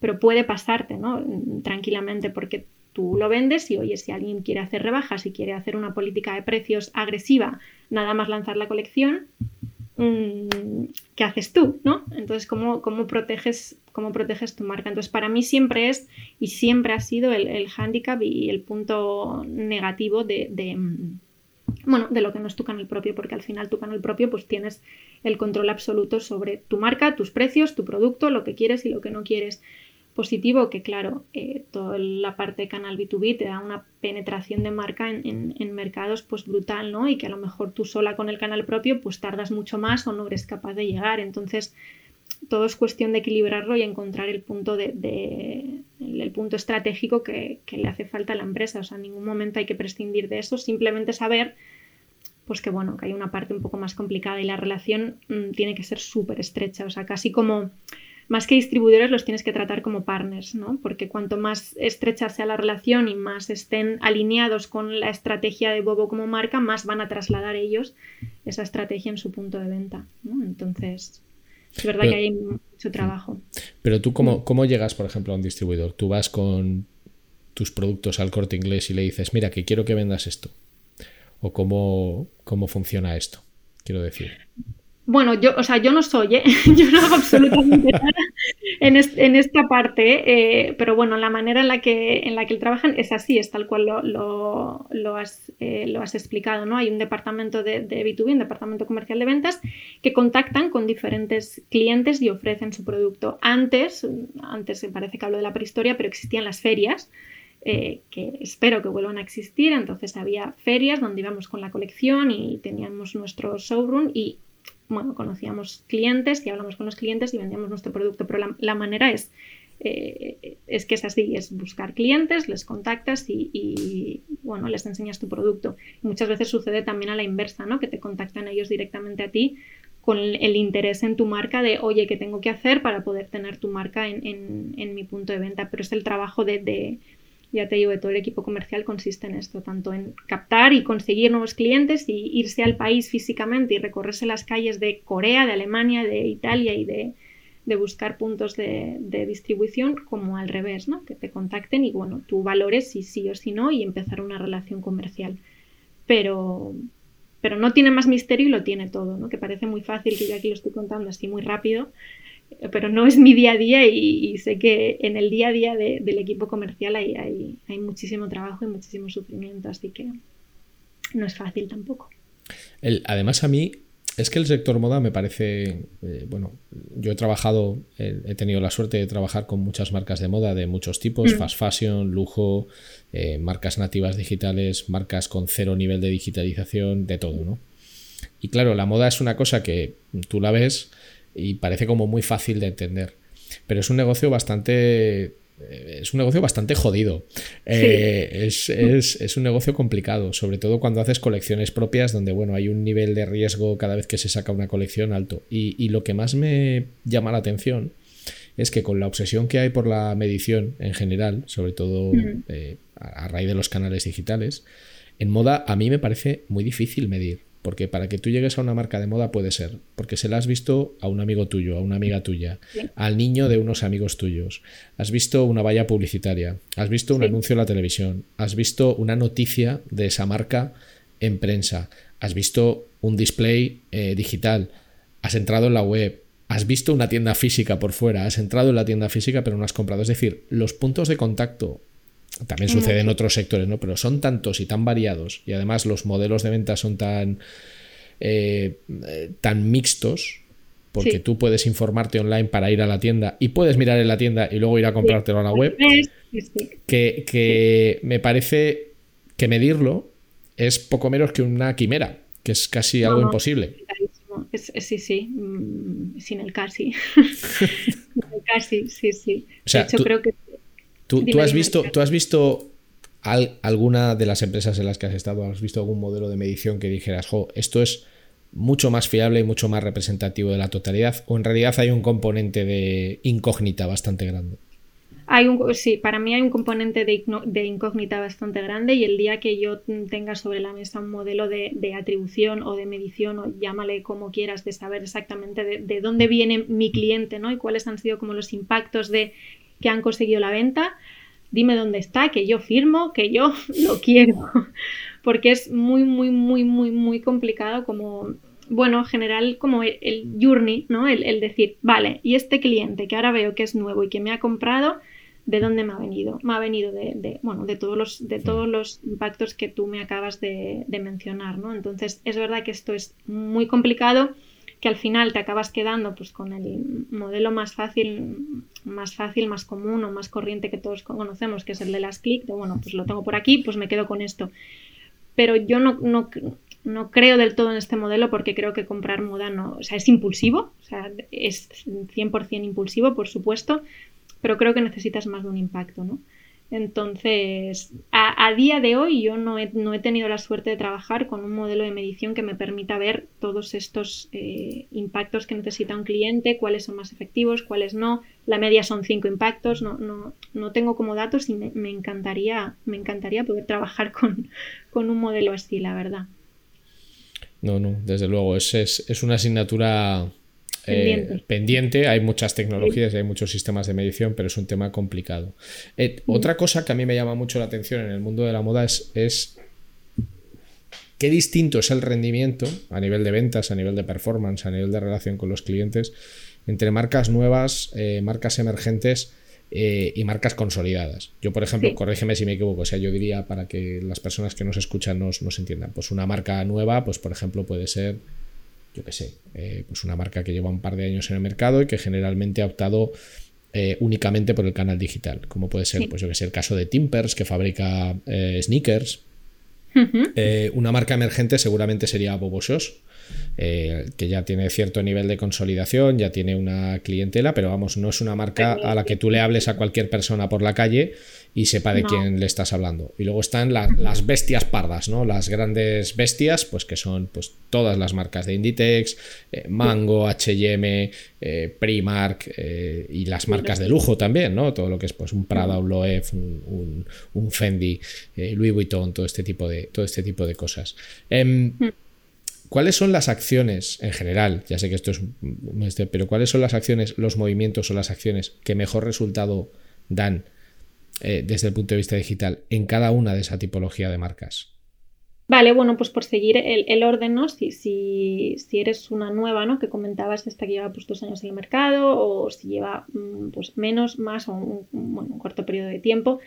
pero puede pasarte ¿no? tranquilamente porque tú lo vendes y oye, si alguien quiere hacer rebajas y quiere hacer una política de precios agresiva, nada más lanzar la colección, ¿qué haces tú? ¿no? Entonces, ¿cómo, cómo, proteges, ¿cómo proteges tu marca? Entonces, para mí siempre es y siempre ha sido el, el hándicap y el punto negativo de, de, mm, bueno, de lo que no es tu canal propio, porque al final tu canal propio pues tienes el control absoluto sobre tu marca, tus precios, tu producto, lo que quieres y lo que no quieres positivo que, claro, eh, toda la parte de canal B2B te da una penetración de marca en, mercados pues brutal, ¿no? Y que a lo mejor tú sola con el canal propio pues tardas mucho más o no eres capaz de llegar. Entonces, todo es cuestión de equilibrarlo y encontrar el punto de, el, punto estratégico que, le hace falta a la empresa. O sea, en ningún momento hay que prescindir de eso, simplemente saber pues que bueno, que hay una parte un poco más complicada y la relación mm, tiene que ser súper estrecha. O sea, casi como más que distribuidores los tienes que tratar como partners, ¿no? Porque cuanto más estrecha sea la relación y más estén alineados con la estrategia de Bobo como marca, más van a trasladar ellos esa estrategia en su punto de venta, ¿no? Entonces, es verdad que hay mucho trabajo. Pero tú, cómo, ¿cómo llegas, por ejemplo, a un distribuidor? Tú vas con tus productos al corte inglés y le dices, mira, que quiero que vendas esto. o cómo, cómo funciona esto? Quiero decir. Bueno, yo, o sea, yo no soy, ¿eh? yo no hago absolutamente nada en, esta parte, eh, pero bueno, la manera en la que, en la que trabajan es así, es tal cual lo, lo, has, eh, lo has, explicado, ¿no? Hay un departamento de, de, B2B, un departamento comercial de ventas, que contactan con diferentes clientes y ofrecen su producto. Antes, antes me parece que hablo de la prehistoria, pero existían las ferias, que espero que vuelvan a existir. Entonces había ferias donde íbamos con la colección y teníamos nuestro showroom y bueno, conocíamos clientes y hablamos con los clientes y vendíamos nuestro producto, pero la, manera es, eh, es que es así, es buscar clientes, les contactas y, bueno, les enseñas tu producto. muchas veces sucede también a la inversa, ¿no? Que te contactan ellos directamente a ti con el, interés en tu marca de, oye, ¿qué tengo que hacer para poder tener tu marca en, mi punto de venta? Pero es el trabajo de ya te digo, todo el equipo comercial consiste en esto, tanto en captar y conseguir nuevos clientes y irse al país físicamente y recorrerse las calles de Corea, de Alemania, de Italia y de, buscar puntos de, distribución, como al revés, ¿no? Que te contacten y bueno, tú valores si sí o si no y empezar una relación comercial. Pero, pero no tiene más misterio y lo tiene todo, ¿no? Que parece muy fácil, que yo aquí lo estoy contando así muy rápido, pero no es mi día a día y, sé que en el día a día del equipo comercial hay, hay, muchísimo trabajo y muchísimo sufrimiento, así que no es fácil tampoco. además a mí es que el sector moda me parece, eh, bueno, yo he trabajado, he tenido la suerte de trabajar con muchas marcas de moda de muchos tipos, mm. fast fashion, lujo, eh, marcas nativas digitales, marcas con cero nivel de digitalización, de todo, ¿no? Y claro, la moda es una cosa que tú la ves y parece como muy fácil de entender. Pero es un negocio bastante eh, es un negocio bastante jodido. Eh, es, un negocio complicado, sobre todo cuando haces colecciones propias donde, bueno, hay un nivel de riesgo cada vez que se saca una colección alto. Y, lo que más me llama la atención es que con la obsesión que hay por la medición en general, sobre todo eh, a raíz de los canales digitales, en moda a mí me parece muy difícil medir. Porque para que tú llegues a una marca de moda puede ser, porque se la has visto a un amigo tuyo, a una amiga tuya, al niño de unos amigos tuyos, has visto una valla publicitaria, has visto un anuncio en la televisión, has visto una noticia de esa marca en prensa, has visto un display eh, digital, has entrado en la web, has visto una tienda física por fuera, has entrado en la tienda física pero no has comprado. Es decir, los puntos de contacto también sucede en otros sectores, ¿no? Pero son tantos y tan variados y además los modelos de venta son tan, eh, tan mixtos porque tú puedes informarte online para ir a la tienda y puedes mirar en la tienda y luego ir a comprártelo a la web, que, me parece que medirlo es poco menos que una quimera, que es casi algo imposible. sí, sí, mm, sin el casi. casi, sí, sí. creo que ¿Tú, has, visto, ¿tú has visto alguna de las empresas en las que has estado? ¿Has visto algún modelo de medición que dijeras, jo, esto es mucho más fiable y mucho más representativo de la totalidad? ¿O en realidad hay un componente de incógnita bastante grande? Hay un, sí, para mí hay un componente de, de, incógnita bastante grande y el día que yo tenga sobre la mesa un modelo de, atribución o de medición o llámale como quieras, de saber exactamente de, de, dónde viene mi cliente ¿no? y cuáles han sido como los impactos de que han conseguido la venta, dime dónde está, que yo firmo, que yo lo quiero. Porque es muy, muy, muy, muy, muy complicado como, bueno, general como el, journey, ¿no? El, decir, vale, y este cliente que ahora veo que es nuevo y que me ha comprado, ¿de dónde me ha venido? Me ha venido de, bueno, de todos los, de todos los impactos que tú me acabas de, de mencionar, ¿no? Entonces, es verdad que esto es muy complicado que al final te acabas quedando pues con el modelo más fácil, más fácil, más común o más corriente que todos conocemos, que es el de las clic, de bueno, pues lo tengo por aquí, pues me quedo con esto. Pero yo no, no, no creo del todo en este modelo porque creo que comprar moda no, o sea, es impulsivo, o sea, es 100% impulsivo, por supuesto, pero creo que necesitas más de un impacto, ¿no? Entonces, a, día de hoy yo no he, no he, tenido la suerte de trabajar con un modelo de medición que me permita ver todos estos eh, impactos que necesita un cliente, cuáles son más efectivos, cuáles no. La media son cinco impactos, no, no, no tengo como datos y me, encantaría, me encantaría poder trabajar con, con, un modelo así, la verdad. No, no, desde luego, es, es, es una asignatura eh, pendiente. Hay muchas tecnologías y hay muchos sistemas de medición, pero es un tema complicado. Eh, otra cosa que a mí me llama mucho la atención en el mundo de la moda es, qué distinto es el rendimiento a nivel de ventas, a nivel de performance, a nivel de relación con los clientes entre marcas nuevas, eh, marcas emergentes eh, y marcas consolidadas. Yo, por ejemplo, corrígeme si me equivoco, o sea, yo diría para que las personas que nos escuchan nos, nos entiendan, pues una marca nueva, pues por ejemplo puede ser, yo qué sé, eh, pues una marca que lleva un par de años en el mercado y que generalmente ha optado únicamente por el canal digital, como puede ser, pues yo que sé, el caso de Timpers, que fabrica sneakers. Una marca emergente seguramente sería Bobo eh, que ya tiene cierto nivel de consolidación, ya tiene una clientela, pero vamos, no es una marca a la que tú le hables a cualquier persona por la calle y sepa de quién le estás hablando. Y luego están las bestias pardas, ¿no? Las grandes bestias, pues que son pues todas las marcas de Inditex, eh, Mango, H&M, Primark y las marcas de lujo también, ¿no? Todo lo que es pues un Prada, un Loewe, un, Fendi, Louis Vuitton, todo este tipo de, todo este tipo de cosas. Em, mm. ¿Cuáles son las acciones en general? Ya sé que esto es este, pero ¿cuáles son las acciones, los movimientos o las acciones que mejor resultado dan eh, desde el punto de vista digital en cada una de esa tipología de marcas? Vale, bueno, pues por seguir el, orden, ¿no? Si, si, si, eres una nueva, ¿no? Que comentabas esta que lleva pues dos años en el mercado o si lleva mm, pues menos, más o un, un corto periodo de tiempo,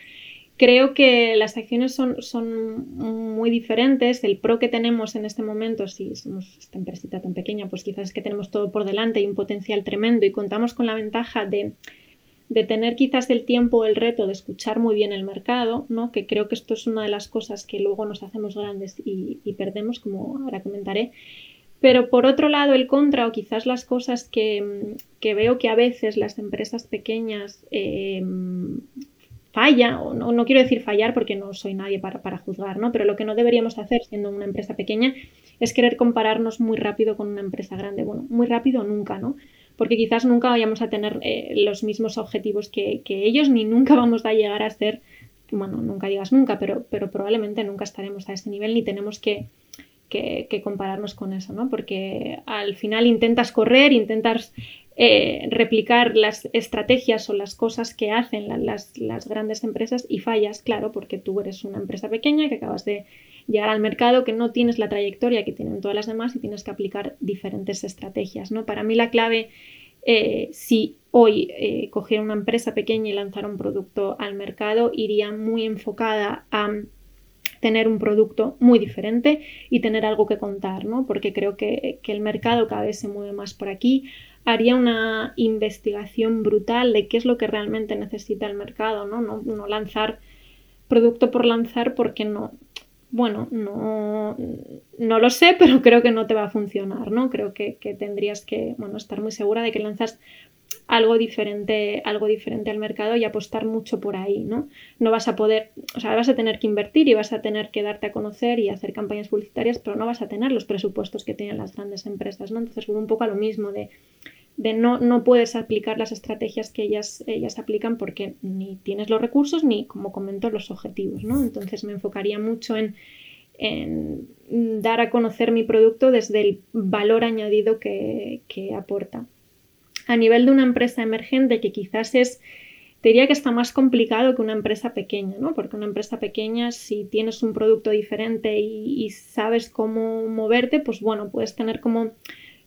Creo que las acciones son, son muy diferentes. El pro que tenemos en este momento, si somos esta empresita tan pequeña, pues quizás es que tenemos todo por delante y un potencial tremendo y contamos con la ventaja de, tener quizás el tiempo o el reto de escuchar muy bien el mercado, ¿no? que creo que esto es una de las cosas que luego nos hacemos grandes y, perdemos, como ahora comentaré. Pero por otro lado, el contra o quizás las cosas que, veo que a veces las empresas pequeñas eh, falla, o no, quiero decir fallar porque no soy nadie para, para, juzgar, ¿no? Pero lo que no deberíamos hacer siendo una empresa pequeña es querer compararnos muy rápido con una empresa grande. Bueno, muy rápido nunca, ¿no? Porque quizás nunca vayamos a tener eh, los mismos objetivos que, ellos, ni nunca vamos a llegar a ser, bueno, nunca digas nunca, pero, pero probablemente nunca estaremos a ese nivel ni tenemos que, que, compararnos con eso, ¿no? Porque al final intentas correr, intentas eh, replicar las estrategias o las cosas que hacen las, grandes empresas y fallas, claro, porque tú eres una empresa pequeña que acabas de llegar al mercado, que no tienes la trayectoria que tienen todas las demás y tienes que aplicar diferentes estrategias. ¿no? Para mí la clave, eh, si hoy eh, cogiera una empresa pequeña y lanzara un producto al mercado, iría muy enfocada a tener un producto muy diferente y tener algo que contar, ¿no? Porque creo que, que el mercado cada vez se mueve más por aquí haría una investigación brutal de qué es lo que realmente necesita el mercado, ¿no? No, lanzar producto por lanzar porque no, bueno, no, no lo sé, pero creo que no te va a funcionar, ¿no? Creo que, tendrías que, bueno, estar muy segura de que lanzas algo diferente, algo diferente al mercado y apostar mucho por ahí, ¿no? No vas a poder, o sea, vas a tener que invertir y vas a tener que darte a conocer y hacer campañas publicitarias, pero no vas a tener los presupuestos que tienen las grandes empresas, ¿no? Entonces, un poco a lo mismo de de no, no puedes aplicar las estrategias que ellas, ellas aplican porque ni tienes los recursos ni, como comento, los objetivos, ¿no? Entonces me enfocaría mucho en, dar a conocer mi producto desde el valor añadido que, aporta. A nivel de una empresa emergente que quizás es te diría que está más complicado que una empresa pequeña, ¿no? Porque una empresa pequeña, si tienes un producto diferente y, sabes cómo moverte, pues bueno, puedes tener como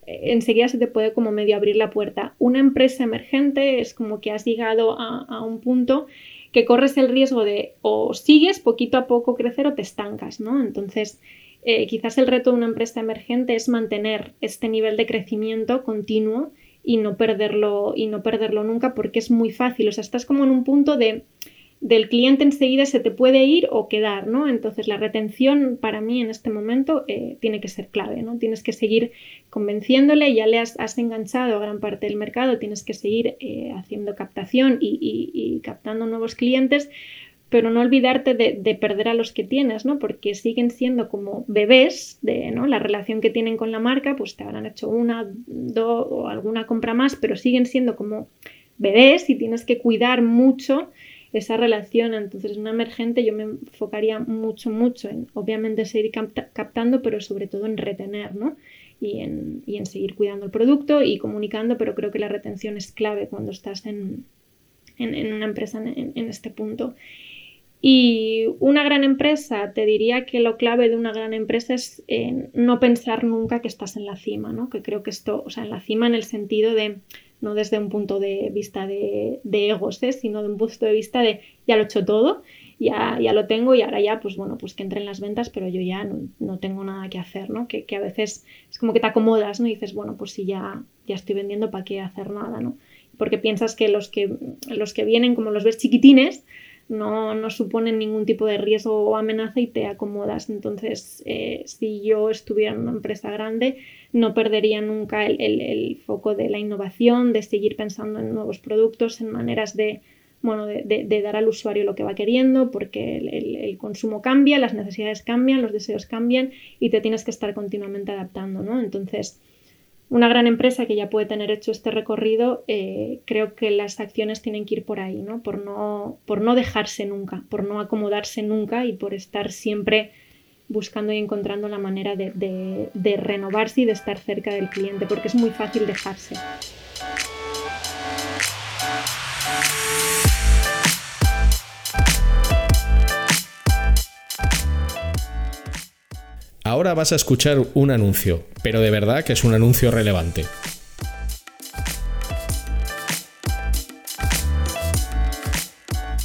enseguida se te puede como medio abrir la puerta. Una empresa emergente es como que has llegado a, un punto que corres el riesgo de o sigues poquito a poco crecer o te estancas, ¿no? Entonces, eh, quizás el reto de una empresa emergente es mantener este nivel de crecimiento continuo y no perderlo y no perderlo nunca porque es muy fácil, o sea, estás como en un punto de del cliente enseguida se te puede ir o quedar, ¿no? Entonces la retención para mí en este momento eh, tiene que ser clave, ¿no? Tienes que seguir convenciéndole, ya le has, enganchado a gran parte del mercado, tienes que seguir eh, haciendo captación y, captando nuevos clientes, pero no olvidarte de, perder a los que tienes, ¿no? Porque siguen siendo como bebés de ¿no? la relación que tienen con la marca, pues te habrán hecho una, dos o alguna compra más, pero siguen siendo como bebés y tienes que cuidar mucho esa relación. Entonces, una emergente yo me enfocaría mucho, mucho en, obviamente, seguir captando, pero sobre todo en retener, ¿no? Y en, y en, seguir cuidando el producto y comunicando, pero creo que la retención es clave cuando estás en, en, una empresa en, este punto. Y una gran empresa, te diría que lo clave de una gran empresa es eh, no pensar nunca que estás en la cima, ¿no? Que creo que esto, o sea, en la cima en el sentido de, no desde un punto de vista de, de egos, ¿eh? sino de un punto de vista de ya lo he hecho todo, ya, ya lo tengo y ahora ya, pues bueno, pues que entren las ventas, pero yo ya no, tengo nada que hacer, ¿no? Que, que, a veces es como que te acomodas, ¿no? Y dices, bueno, pues si ya, ya estoy vendiendo, ¿para qué hacer nada, ¿no? Porque piensas que los que, los que vienen, como los ves chiquitines, no, no suponen ningún tipo de riesgo o amenaza y te acomodas. Entonces, eh, si yo estuviera en una empresa grande, no perdería nunca el, foco de la innovación, de seguir pensando en nuevos productos, en maneras de, bueno, de, dar al usuario lo que va queriendo, porque el, consumo cambia, las necesidades cambian, los deseos cambian y te tienes que estar continuamente adaptando, ¿no? Entonces, una gran empresa que ya puede tener hecho este recorrido, eh, creo que las acciones tienen que ir por ahí, ¿no? Por, ¿no? por no dejarse nunca, por no acomodarse nunca y por estar siempre buscando y encontrando la manera de, de renovarse y de estar cerca del cliente, porque es muy fácil dejarse. Ahora vas a escuchar un anuncio, pero de verdad que es un anuncio relevante.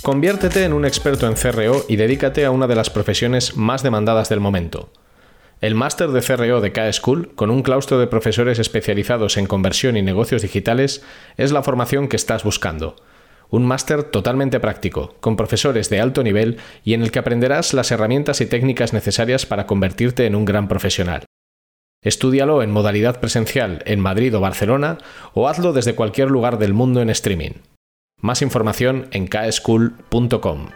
Conviértete en un experto en CRO y dedícate a una de las profesiones más demandadas del momento. El máster de CRO de K-School, con un claustro de profesores especializados en conversión y negocios digitales, es la formación que estás buscando un máster totalmente práctico, con profesores de alto nivel y en el que aprenderás las herramientas y técnicas necesarias para convertirte en un gran profesional. Estúdialo en modalidad presencial en Madrid o Barcelona o hazlo desde cualquier lugar del mundo en streaming. Más información en kschool.com.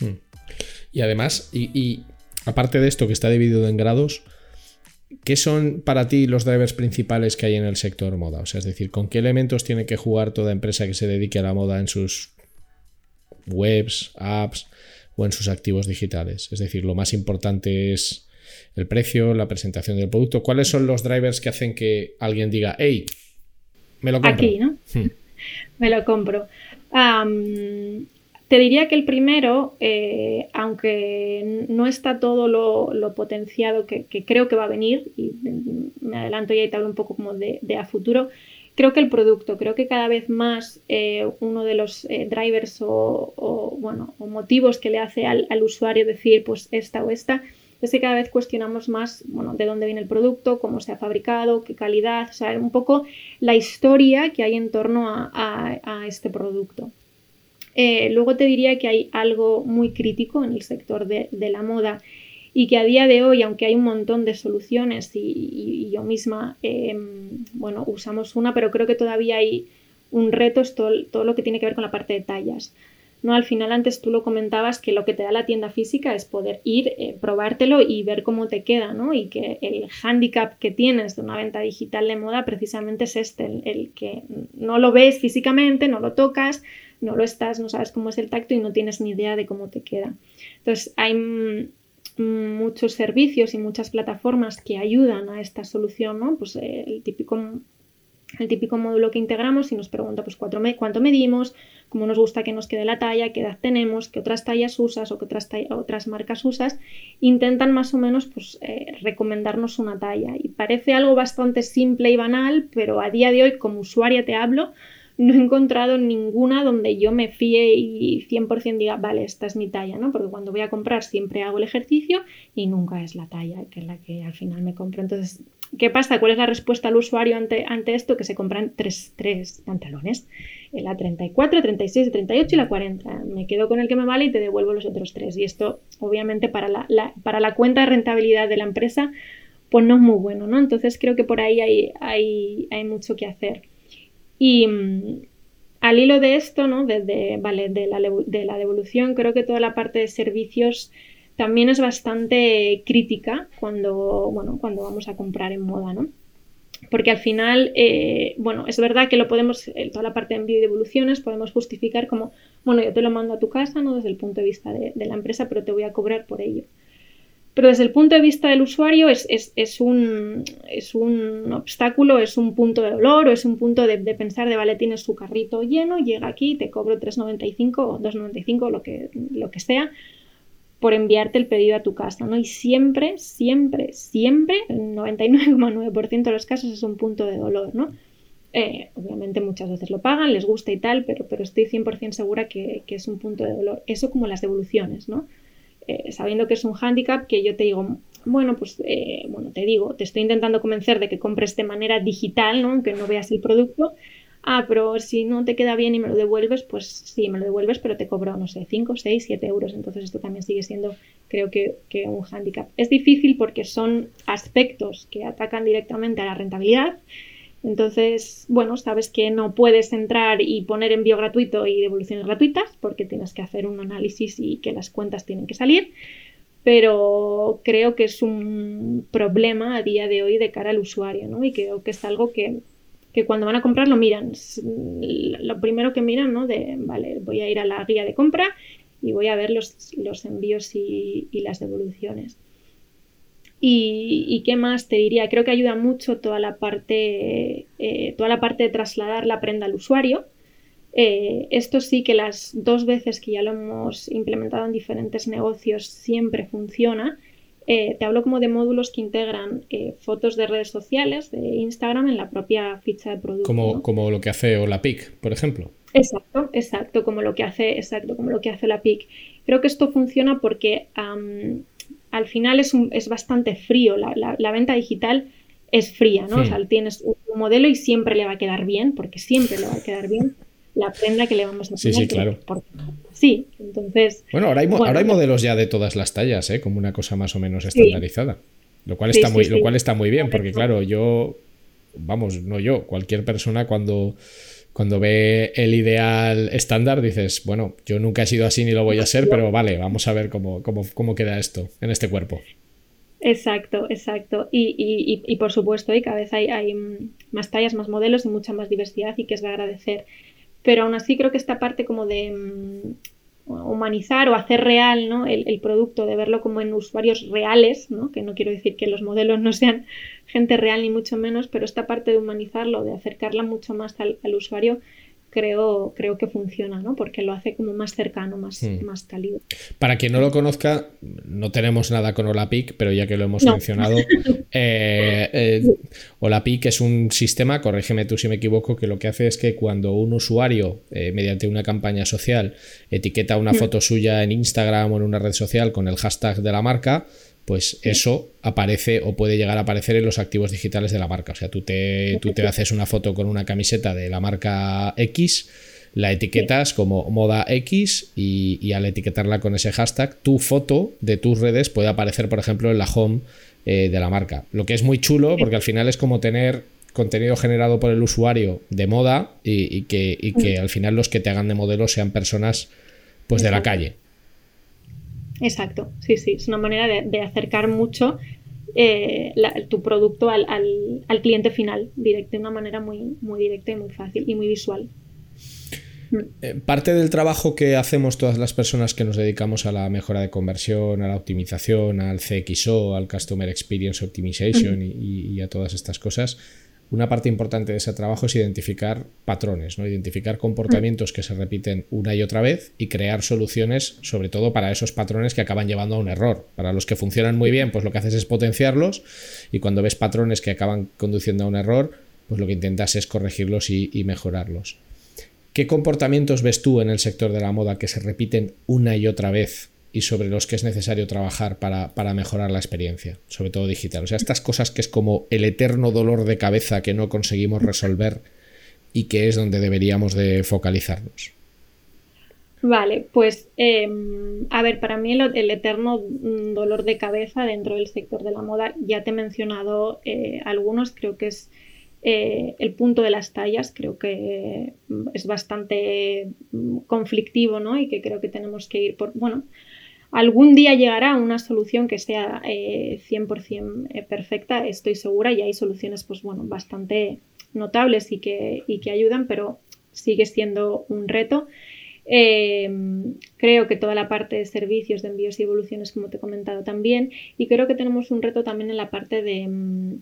Hmm. Y además, y, aparte de esto que está dividido en grados, ¿qué son para ti los drivers principales que hay en el sector moda? O sea, es decir, ¿con qué elementos tiene que jugar toda empresa que se dedique a la moda en sus webs, apps o en sus activos digitales? Es decir, lo más importante es el precio, la presentación del producto. ¿Cuáles son los drivers que hacen que alguien diga, hey, me lo compro? Aquí, ¿no? Hmm. me lo compro. Te diría que el primero, eh, aunque no está todo lo, potenciado que, creo que va a venir, y me adelanto ya y te hablo un poco como de, a futuro, creo que el producto, creo que cada vez más eh, uno de los eh, drivers o, bueno, motivos que le hace al, usuario decir pues esta o esta, es que cada vez cuestionamos más bueno, de dónde viene el producto, cómo se ha fabricado, qué calidad, o sea, un poco la historia que hay en torno a este producto. Eh, luego te diría que hay algo muy crítico en el sector de, la moda y que a día de hoy, aunque hay un montón de soluciones y, yo misma, em, bueno, usamos una, pero creo que todavía hay un reto, es todo, lo que tiene que ver con la parte de tallas. ¿no? Al final antes tú lo comentabas que lo que te da la tienda física es poder ir, eh, probártelo y ver cómo te queda, ¿no? Y que el handicap que tienes de una venta digital de moda precisamente es este, el que no lo ves físicamente, no lo tocas, no lo estás, no sabes cómo es el tacto y no tienes ni idea de cómo te queda. Entonces hay muchos servicios y muchas plataformas que ayudan a esta solución, ¿no? Pues eh, el típico el típico módulo que integramos y nos pregunta pues cuánto medimos, cómo nos gusta que nos quede la talla, qué edad tenemos, qué otras tallas usas o qué otras, otras marcas usas, intentan más o menos pues, eh, recomendarnos una talla. Y parece algo bastante simple y banal, pero a día de hoy como usuaria te hablo, no he encontrado ninguna donde yo me fíe y 100% diga, vale, esta es mi talla, ¿no? Porque cuando voy a comprar siempre hago el ejercicio y nunca es la talla, que es la que al final me compro. Entonces, ¿qué pasa? ¿Cuál es la respuesta al usuario ante, ante esto? Que se compran tres, tres pantalones, la 34, 36, 38 y la 40. Me quedo con el que me vale y te devuelvo los otros tres. Y esto, obviamente, para la, para la cuenta de rentabilidad de la empresa, pues no es muy bueno, ¿no? Entonces creo que por ahí hay, hay, hay mucho que hacer. Y mm, al hilo de esto, ¿no? de, vale, de, la, de la devolución, creo que toda la parte de servicios también es bastante crítica cuando, bueno, cuando vamos a comprar en moda, ¿no? Porque al final, eh, bueno, es verdad que lo podemos, toda la parte de envío y devoluciones, podemos justificar como, bueno, yo te lo mando a tu casa, ¿no? Desde el punto de vista de la empresa, pero te voy a cobrar por ello. Pero desde el punto de vista del usuario es, es, un, es un, obstáculo, es un punto de dolor o es un punto de, pensar de, vale, tienes su carrito lleno, llega aquí, te cobro 3,95 o 2,95, lo que, lo que sea, por enviarte el pedido a tu casa, ¿no? Y siempre, siempre, siempre, el 99,9% de los casos es un punto de dolor, ¿no? Eh, obviamente muchas veces lo pagan, les gusta y tal, pero, pero estoy 100% segura que, que, es un punto de dolor. Eso como las devoluciones, ¿no? Eh, sabiendo que es un hándicap, que yo te digo, bueno, pues, eh, bueno, te digo, te estoy intentando convencer de que compres de manera digital, ¿no? Aunque no veas el producto. Ah, pero si no te queda bien y me lo devuelves, pues sí, me lo devuelves, pero te cobro, no sé, 5, 6, 7 euros. Entonces esto también sigue siendo, creo que, que un hándicap. Es difícil porque son aspectos que atacan directamente a la rentabilidad entonces, bueno, sabes que no puedes entrar y poner envío gratuito y devoluciones gratuitas porque tienes que hacer un análisis y que las cuentas tienen que salir, pero creo que es un problema a día de hoy de cara al usuario, ¿no? Y creo que es algo que, cuando van a comprar lo miran. Lo primero que miran, ¿no? De, vale, voy a ir a la guía de compra y voy a ver los, los envíos y las devoluciones. Y, qué más te diría, creo que ayuda mucho toda la parte, eh, toda la parte de trasladar la prenda al usuario. Eh, esto sí que las dos veces que ya lo hemos implementado en diferentes negocios siempre funciona. Eh, te hablo como de módulos que integran fotos de redes sociales, de Instagram, en la propia ficha de producto. Como, como lo que hace Olapic, por ejemplo. Exacto, exacto, como lo que hace, exacto, como lo que hace la PIC. Creo que esto funciona porque al final es, es bastante frío. La, venta digital es fría, ¿no? O sea, tienes un modelo y siempre le va a quedar bien, porque siempre le va a quedar bien la prenda que le vamos a poner. Sí, sí, claro. Sí, entonces... Bueno, ahora hay, ahora hay modelos ya de todas las tallas, ¿eh? Como una cosa más o menos estandarizada. Lo cual, está muy, lo cual está muy bien, porque claro, yo, vamos, no yo, cualquier persona cuando cuando ve el ideal estándar dices, bueno, yo nunca he sido así ni lo voy a ser, pero vale, vamos a ver cómo, cómo, queda esto en este cuerpo. Exacto, exacto. Y, por supuesto, y cada vez hay, hay, más tallas, más modelos y mucha más diversidad y que es de agradecer. Pero aún así creo que esta parte como de mm, humanizar o hacer real ¿no? el, producto, de verlo como en usuarios reales, ¿no? que no quiero decir que los modelos no sean gente real ni mucho menos, pero esta parte de humanizarlo, de acercarla mucho más al, al usuario, creo, creo que funciona, ¿no? Porque lo hace como más cercano, más, más cálido. Para quien no lo conozca, no tenemos nada con Olapic, pero ya que lo hemos mencionado, eh, eh, Olapic es un sistema, corrígeme tú si me equivoco, que lo que hace es que cuando un usuario, eh, mediante una campaña social, etiqueta una hmm. foto suya en Instagram o en una red social con el hashtag de la marca, pues eso aparece o puede llegar a aparecer en los activos digitales de la marca. O sea, tú te, tú te haces una foto con una camiseta de la marca X, la etiquetas como moda X y, al etiquetarla con ese hashtag, tu foto de tus redes puede aparecer, por ejemplo, en la home eh, de la marca. Lo que es muy chulo porque al final es como tener contenido generado por el usuario de moda y, que, y que al final los que te hagan de modelo sean personas pues de la calle. Exacto, sí, sí, es una manera de, acercar mucho eh, tu producto al, cliente final, de una manera muy, muy directa y muy fácil y muy visual. Mm. Eh, parte del trabajo que hacemos todas las personas que nos dedicamos a la mejora de conversión, a la optimización, al CXO, al Customer Experience Optimization y, a todas estas cosas, una parte importante de ese trabajo es identificar patrones, ¿no? identificar comportamientos que se repiten una y otra vez y crear soluciones, sobre todo para esos patrones que acaban llevando a un error. Para los que funcionan muy bien, pues lo que haces es potenciarlos y cuando ves patrones que acaban conduciendo a un error, pues lo que intentas es corregirlos y, y mejorarlos. ¿Qué comportamientos ves tú en el sector de la moda que se repiten una y otra vez y sobre los que es necesario trabajar para, mejorar la experiencia, sobre todo digital. O sea, estas cosas que es como el eterno dolor de cabeza que no conseguimos resolver y que es donde deberíamos de focalizarnos. Vale, pues em, a ver, para mí el, eterno mm, dolor de cabeza dentro del sector de la moda, ya te he mencionado eh, algunos, creo que es eh, el punto de las tallas, creo que es bastante mm, conflictivo, ¿no? Y que creo que tenemos que ir por, bueno, Algún día llegará una solución que sea 100% eh, eh, perfecta, estoy segura, y hay soluciones pues bueno, bastante notables y que, y que ayudan, pero sigue siendo un reto. Em, creo que toda la parte de servicios, de envíos y evoluciones, como te he comentado también, y creo que tenemos un reto también en la parte de, mm,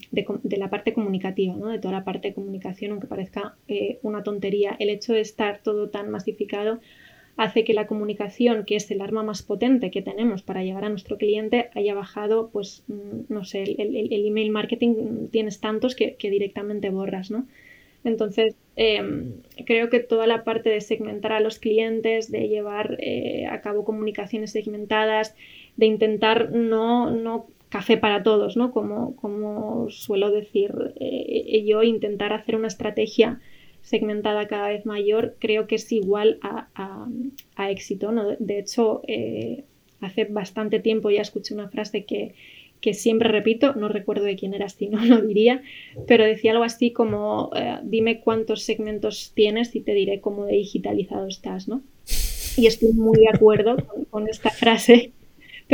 la parte comunicativa, ¿no? de toda la parte de comunicación, aunque parezca eh, una tontería. El hecho de estar todo tan masificado hace que la comunicación, que es el arma más potente que tenemos para llegar a nuestro cliente, haya bajado, pues, mm, no sé, el, email marketing mm, tienes tantos que, que directamente borras, ¿no? Entonces, em, creo que toda la parte de segmentar a los clientes, de llevar eh, a cabo comunicaciones segmentadas, de intentar no, no café para todos, ¿no? Como, como suelo decir eh, yo, intentar hacer una estrategia segmentada cada vez mayor, creo que es igual a, éxito, ¿no? De hecho, eh, hace bastante tiempo ya escuché una frase que, que siempre repito, no recuerdo de quién era, si no lo diría, pero decía algo así como, eh, dime cuántos segmentos tienes y te diré cómo de digitalizado estás, ¿no? Y estoy muy de acuerdo con, esta frase,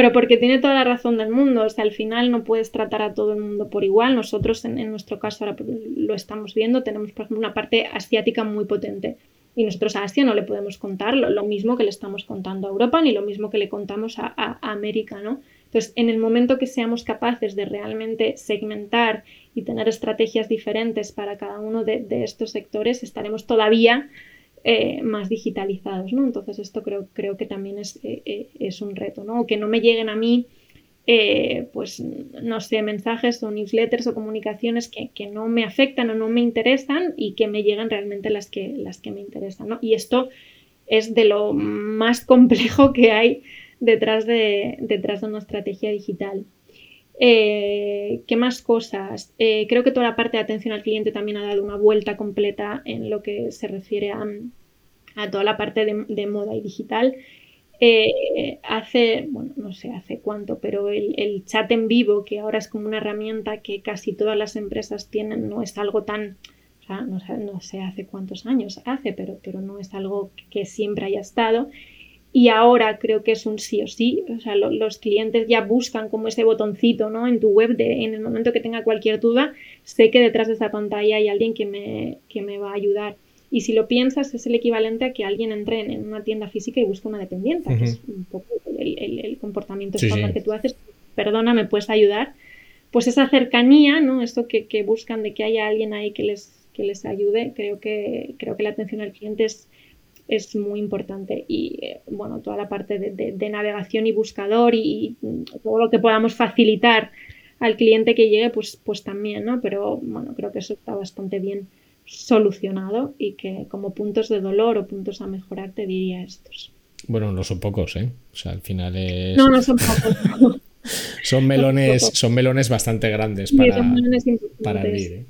pero porque tiene toda la razón del mundo, o sea, al final no puedes tratar a todo el mundo por igual, nosotros en, nuestro caso ahora lo estamos viendo, tenemos por ejemplo una parte asiática muy potente. Y nosotros a Asia no le podemos contar lo, mismo que le estamos contando a Europa, ni lo mismo que le contamos a, a América, ¿no? Entonces, en el momento que seamos capaces de realmente segmentar y tener estrategias diferentes para cada uno de, estos sectores, estaremos todavía eh, más digitalizados, ¿no? Entonces, esto creo, creo que también es, eh, eh, es un reto, ¿no? que no me lleguen a mí, pues, no sé, mensajes o newsletters o comunicaciones que, que, no me afectan o no me interesan y que me lleguen realmente las que, las que me interesan, ¿no? Y esto es de lo más complejo que hay detrás de, detrás de una estrategia digital. Eh, ¿Qué más cosas? Eh, creo que toda la parte de atención al cliente también ha dado una vuelta completa en lo que se refiere a, toda la parte de, moda y digital. Eh, hace, bueno, no sé hace cuánto, pero el, chat en vivo, que ahora es como una herramienta que casi todas las empresas tienen, no es algo tan, o sea, no, no, sé hace cuántos años hace, pero, pero no es algo que siempre haya estado y ahora creo que es un sí o sí. O sea, los clientes ya buscan como ese botoncito ¿no? en tu web de en el momento que tenga cualquier duda, sé que detrás de esa pantalla hay alguien que me, que me va a ayudar. Y si lo piensas, es el equivalente a que alguien entre en, una tienda física y busque una dependiente, que es un poco el, comportamiento estándar que tú haces. Perdona, ¿me puedes ayudar? Pues esa cercanía, ¿no? Esto que, que buscan de que haya alguien ahí que les, que les ayude, creo que, creo que la atención al cliente es, es muy importante. Y eh, bueno, toda la parte de, navegación y buscador y, todo lo que podamos facilitar al cliente que llegue, pues, pues también, ¿no? Pero bueno, creo que eso está bastante bien solucionado y que como puntos de dolor o puntos a mejorar te diría estos. Bueno, no son pocos, ¿eh? O sea, al final es... No, no son pocos. son melones, son melones bastante grandes para, para abrir. ¿eh?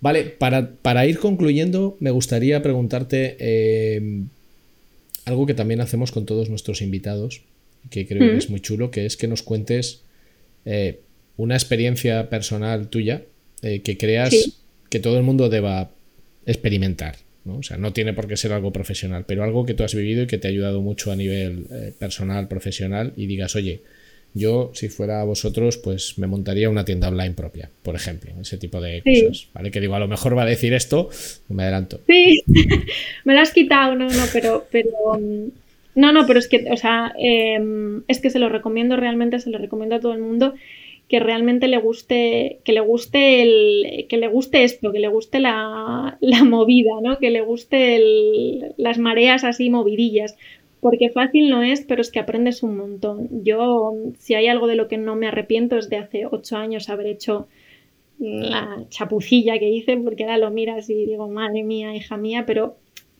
Vale, para, ir concluyendo, me gustaría preguntarte eh, algo que también hacemos con todos nuestros invitados, que creo que mm. es muy chulo, que es que nos cuentes eh, una experiencia personal tuya eh, que creas que todo el mundo deba experimentar. ¿no? O sea, no tiene por qué ser algo profesional, pero algo que tú has vivido y que te ha ayudado mucho a nivel personal, profesional, y digas, oye, yo, si fuera vosotros, pues me montaría una tienda online propia, por ejemplo, ese tipo de cosas, ¿vale? Que digo, a lo mejor va a decir esto, me adelanto. Sí, me lo has quitado, no, no, pero, pero mm, no, no, pero es que, o sea, em, es que se lo recomiendo realmente, se lo recomiendo a todo el mundo que realmente le guste, que le guste el, que le guste esto, que le guste la, la movida, ¿no? Que le guste el, las mareas así movidillas porque fácil no es, pero es que aprendes un montón. Yo, si hay algo de lo que no me arrepiento, es de hace ocho años haber hecho la chapucilla que hice, porque ahora lo miras y digo, madre mía, hija mía, pero,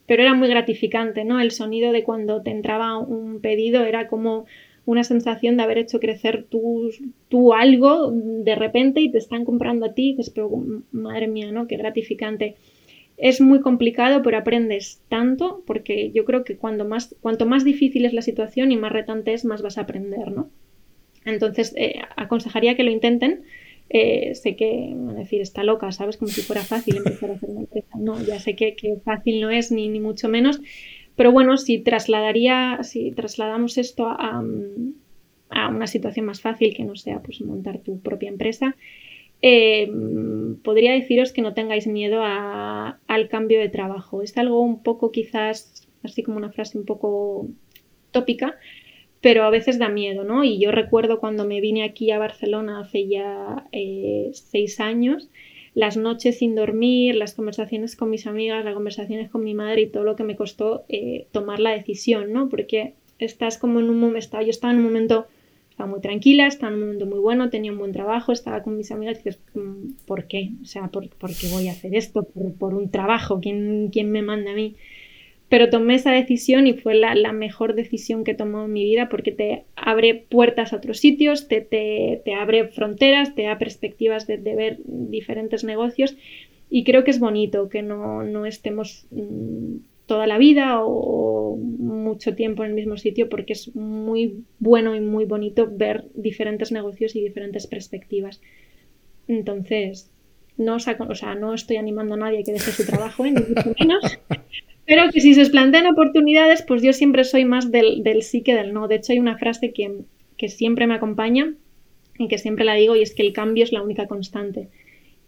pero era muy gratificante, ¿no? El sonido de cuando te entraba un pedido era como una sensación de haber hecho crecer tú, algo de repente y te están comprando a ti y dices, pero madre mía, ¿no? Qué gratificante es muy complicado, pero aprendes tanto, porque yo creo que cuando más, cuanto más difícil es la situación y más retante es, más vas a aprender, ¿no? Entonces, eh, aconsejaría que lo intenten. Eh, sé que, a decir, está loca, ¿sabes? Como si fuera fácil empezar a hacer una empresa. No, ya sé que, fácil no es, ni, ni, mucho menos. Pero bueno, si trasladaría, si trasladamos esto a, a una situación más fácil, que no sea pues montar tu propia empresa, eh, podría deciros que no tengáis miedo al cambio de trabajo. Es algo un poco quizás así como una frase un poco tópica, pero a veces da miedo, ¿no? Y yo recuerdo cuando me vine aquí a Barcelona hace ya eh, seis años, las noches sin dormir, las conversaciones con mis amigas, las conversaciones con mi madre y todo lo que me costó eh, tomar la decisión, ¿no? Porque estás como en un momento, yo estaba en un momento, estaba muy tranquila, estaba en un momento muy bueno, tenía un buen trabajo, estaba con mis amigas y dices, mm, ¿por qué? O sea, ¿por, qué voy a hacer esto? ¿Por, un trabajo? ¿Quién, ¿Quién me manda a mí? pero tomé esa decisión y fue la, mejor decisión que he tomado en mi vida porque te abre puertas a otros sitios, te, te, abre fronteras, te da perspectivas de, ver diferentes negocios y creo que es bonito que no, estemos mm, toda la vida o, mucho tiempo en el mismo sitio porque es muy bueno y muy bonito ver diferentes negocios y diferentes perspectivas. Entonces, no, o sea, no estoy animando a nadie a que deje su trabajo, ¿eh? ni mucho menos, pero que si se plantean oportunidades, pues yo siempre soy más del, sí que del no. De hecho, hay una frase que, que, siempre me acompaña y que siempre la digo y es que el cambio es la única constante.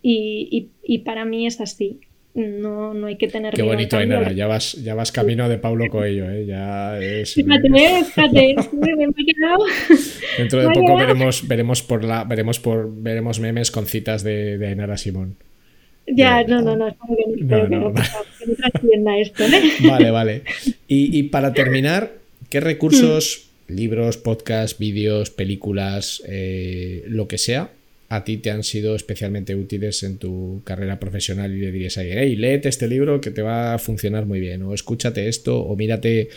Y, y, para mí es así. No, no hay que tener Qué bonito, Ainara. Ya vas, ya vas camino de Pablo Coelho, ¿eh? Ya es... Fíjate, fíjate, me he quedado... Dentro de poco veremos, veremos, por la, veremos, por, veremos memes con citas de, de Ainara Simón. Ya, no, no, no, no, no, no, esto, ¿eh? Vale, vale. Y, para terminar, ¿qué recursos, mm. libros, podcasts, vídeos, películas, eh, lo que sea, a ti te han sido especialmente útiles en tu carrera profesional y le dirías a alguien, hey, léete este libro que te va a funcionar muy bien, o escúchate esto, o mírate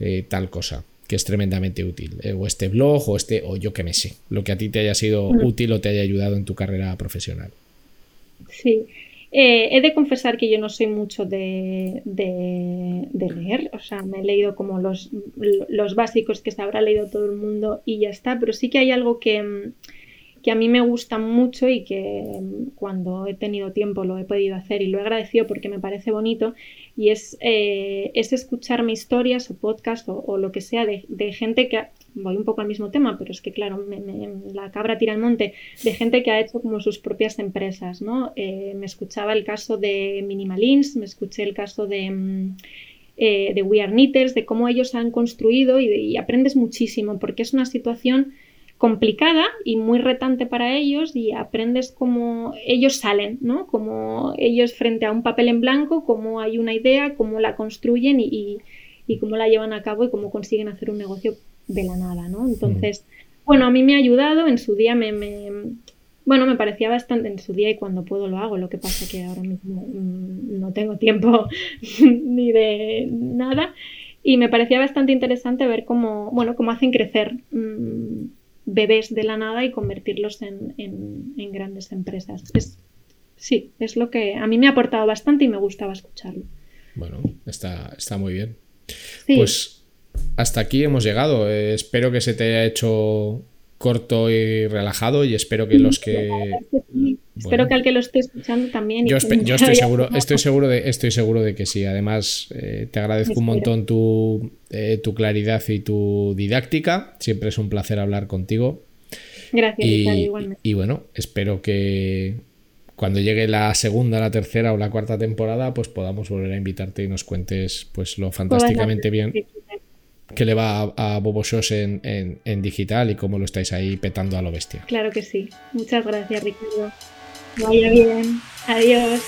eh, tal cosa que es tremendamente útil, o este blog, o este, o yo que me sé, lo que a ti te haya sido mm. útil o te haya ayudado en tu carrera profesional. Sí, eh, he de confesar que yo no soy mucho de, leer, o sea, me he leído como los, los, básicos que se habrá leído todo el mundo y ya está, pero sí que hay algo que, que, a mí me gusta mucho y que cuando he tenido tiempo lo he podido hacer y lo he agradecido porque me parece bonito y es, eh, es escucharme historias o podcast o, lo que sea de, gente que voy un poco al mismo tema, pero es que claro, la cabra tira el monte, de gente que ha hecho como sus propias empresas, ¿no? Eh, me escuchaba el caso de Minimalins, me escuché el caso de, mm, eh, de We Are Knitters, de cómo ellos han construido y, aprendes muchísimo, porque es una situación complicada y muy retante para ellos y aprendes cómo ellos salen, ¿no? Como ellos frente a un papel en blanco, cómo hay una idea, cómo la construyen y, cómo la llevan a cabo y cómo consiguen hacer un negocio de la nada, ¿no? Entonces, bueno, a mí me ha ayudado, en su día me, bueno, me parecía bastante en su día y cuando puedo lo hago, lo que pasa que ahora mismo mm, no tengo tiempo ni de nada y me parecía bastante interesante ver cómo, bueno, cómo hacen crecer mm, bebés de la nada y convertirlos en, grandes empresas. sí, es lo que a mí me ha aportado bastante y me gustaba escucharlo. Bueno, está, está muy bien. Pues hasta aquí hemos llegado. Eh, espero que se te haya hecho corto y relajado y espero que los que espero que al que lo esté escuchando también yo, estoy seguro estoy seguro de estoy seguro de que sí además eh, te agradezco un montón tu, eh, tu claridad y tu didáctica siempre es un placer hablar contigo gracias y, igualmente. y bueno espero que cuando llegue la segunda, la tercera o la cuarta temporada, pues podamos volver a invitarte y nos cuentes pues lo fantásticamente bien que le va a, Bobo Shows en, en, digital y cómo lo estáis ahí petando a lo bestia. Claro que sí. Muchas gracias, Ricardo. Vaya bien. Adiós.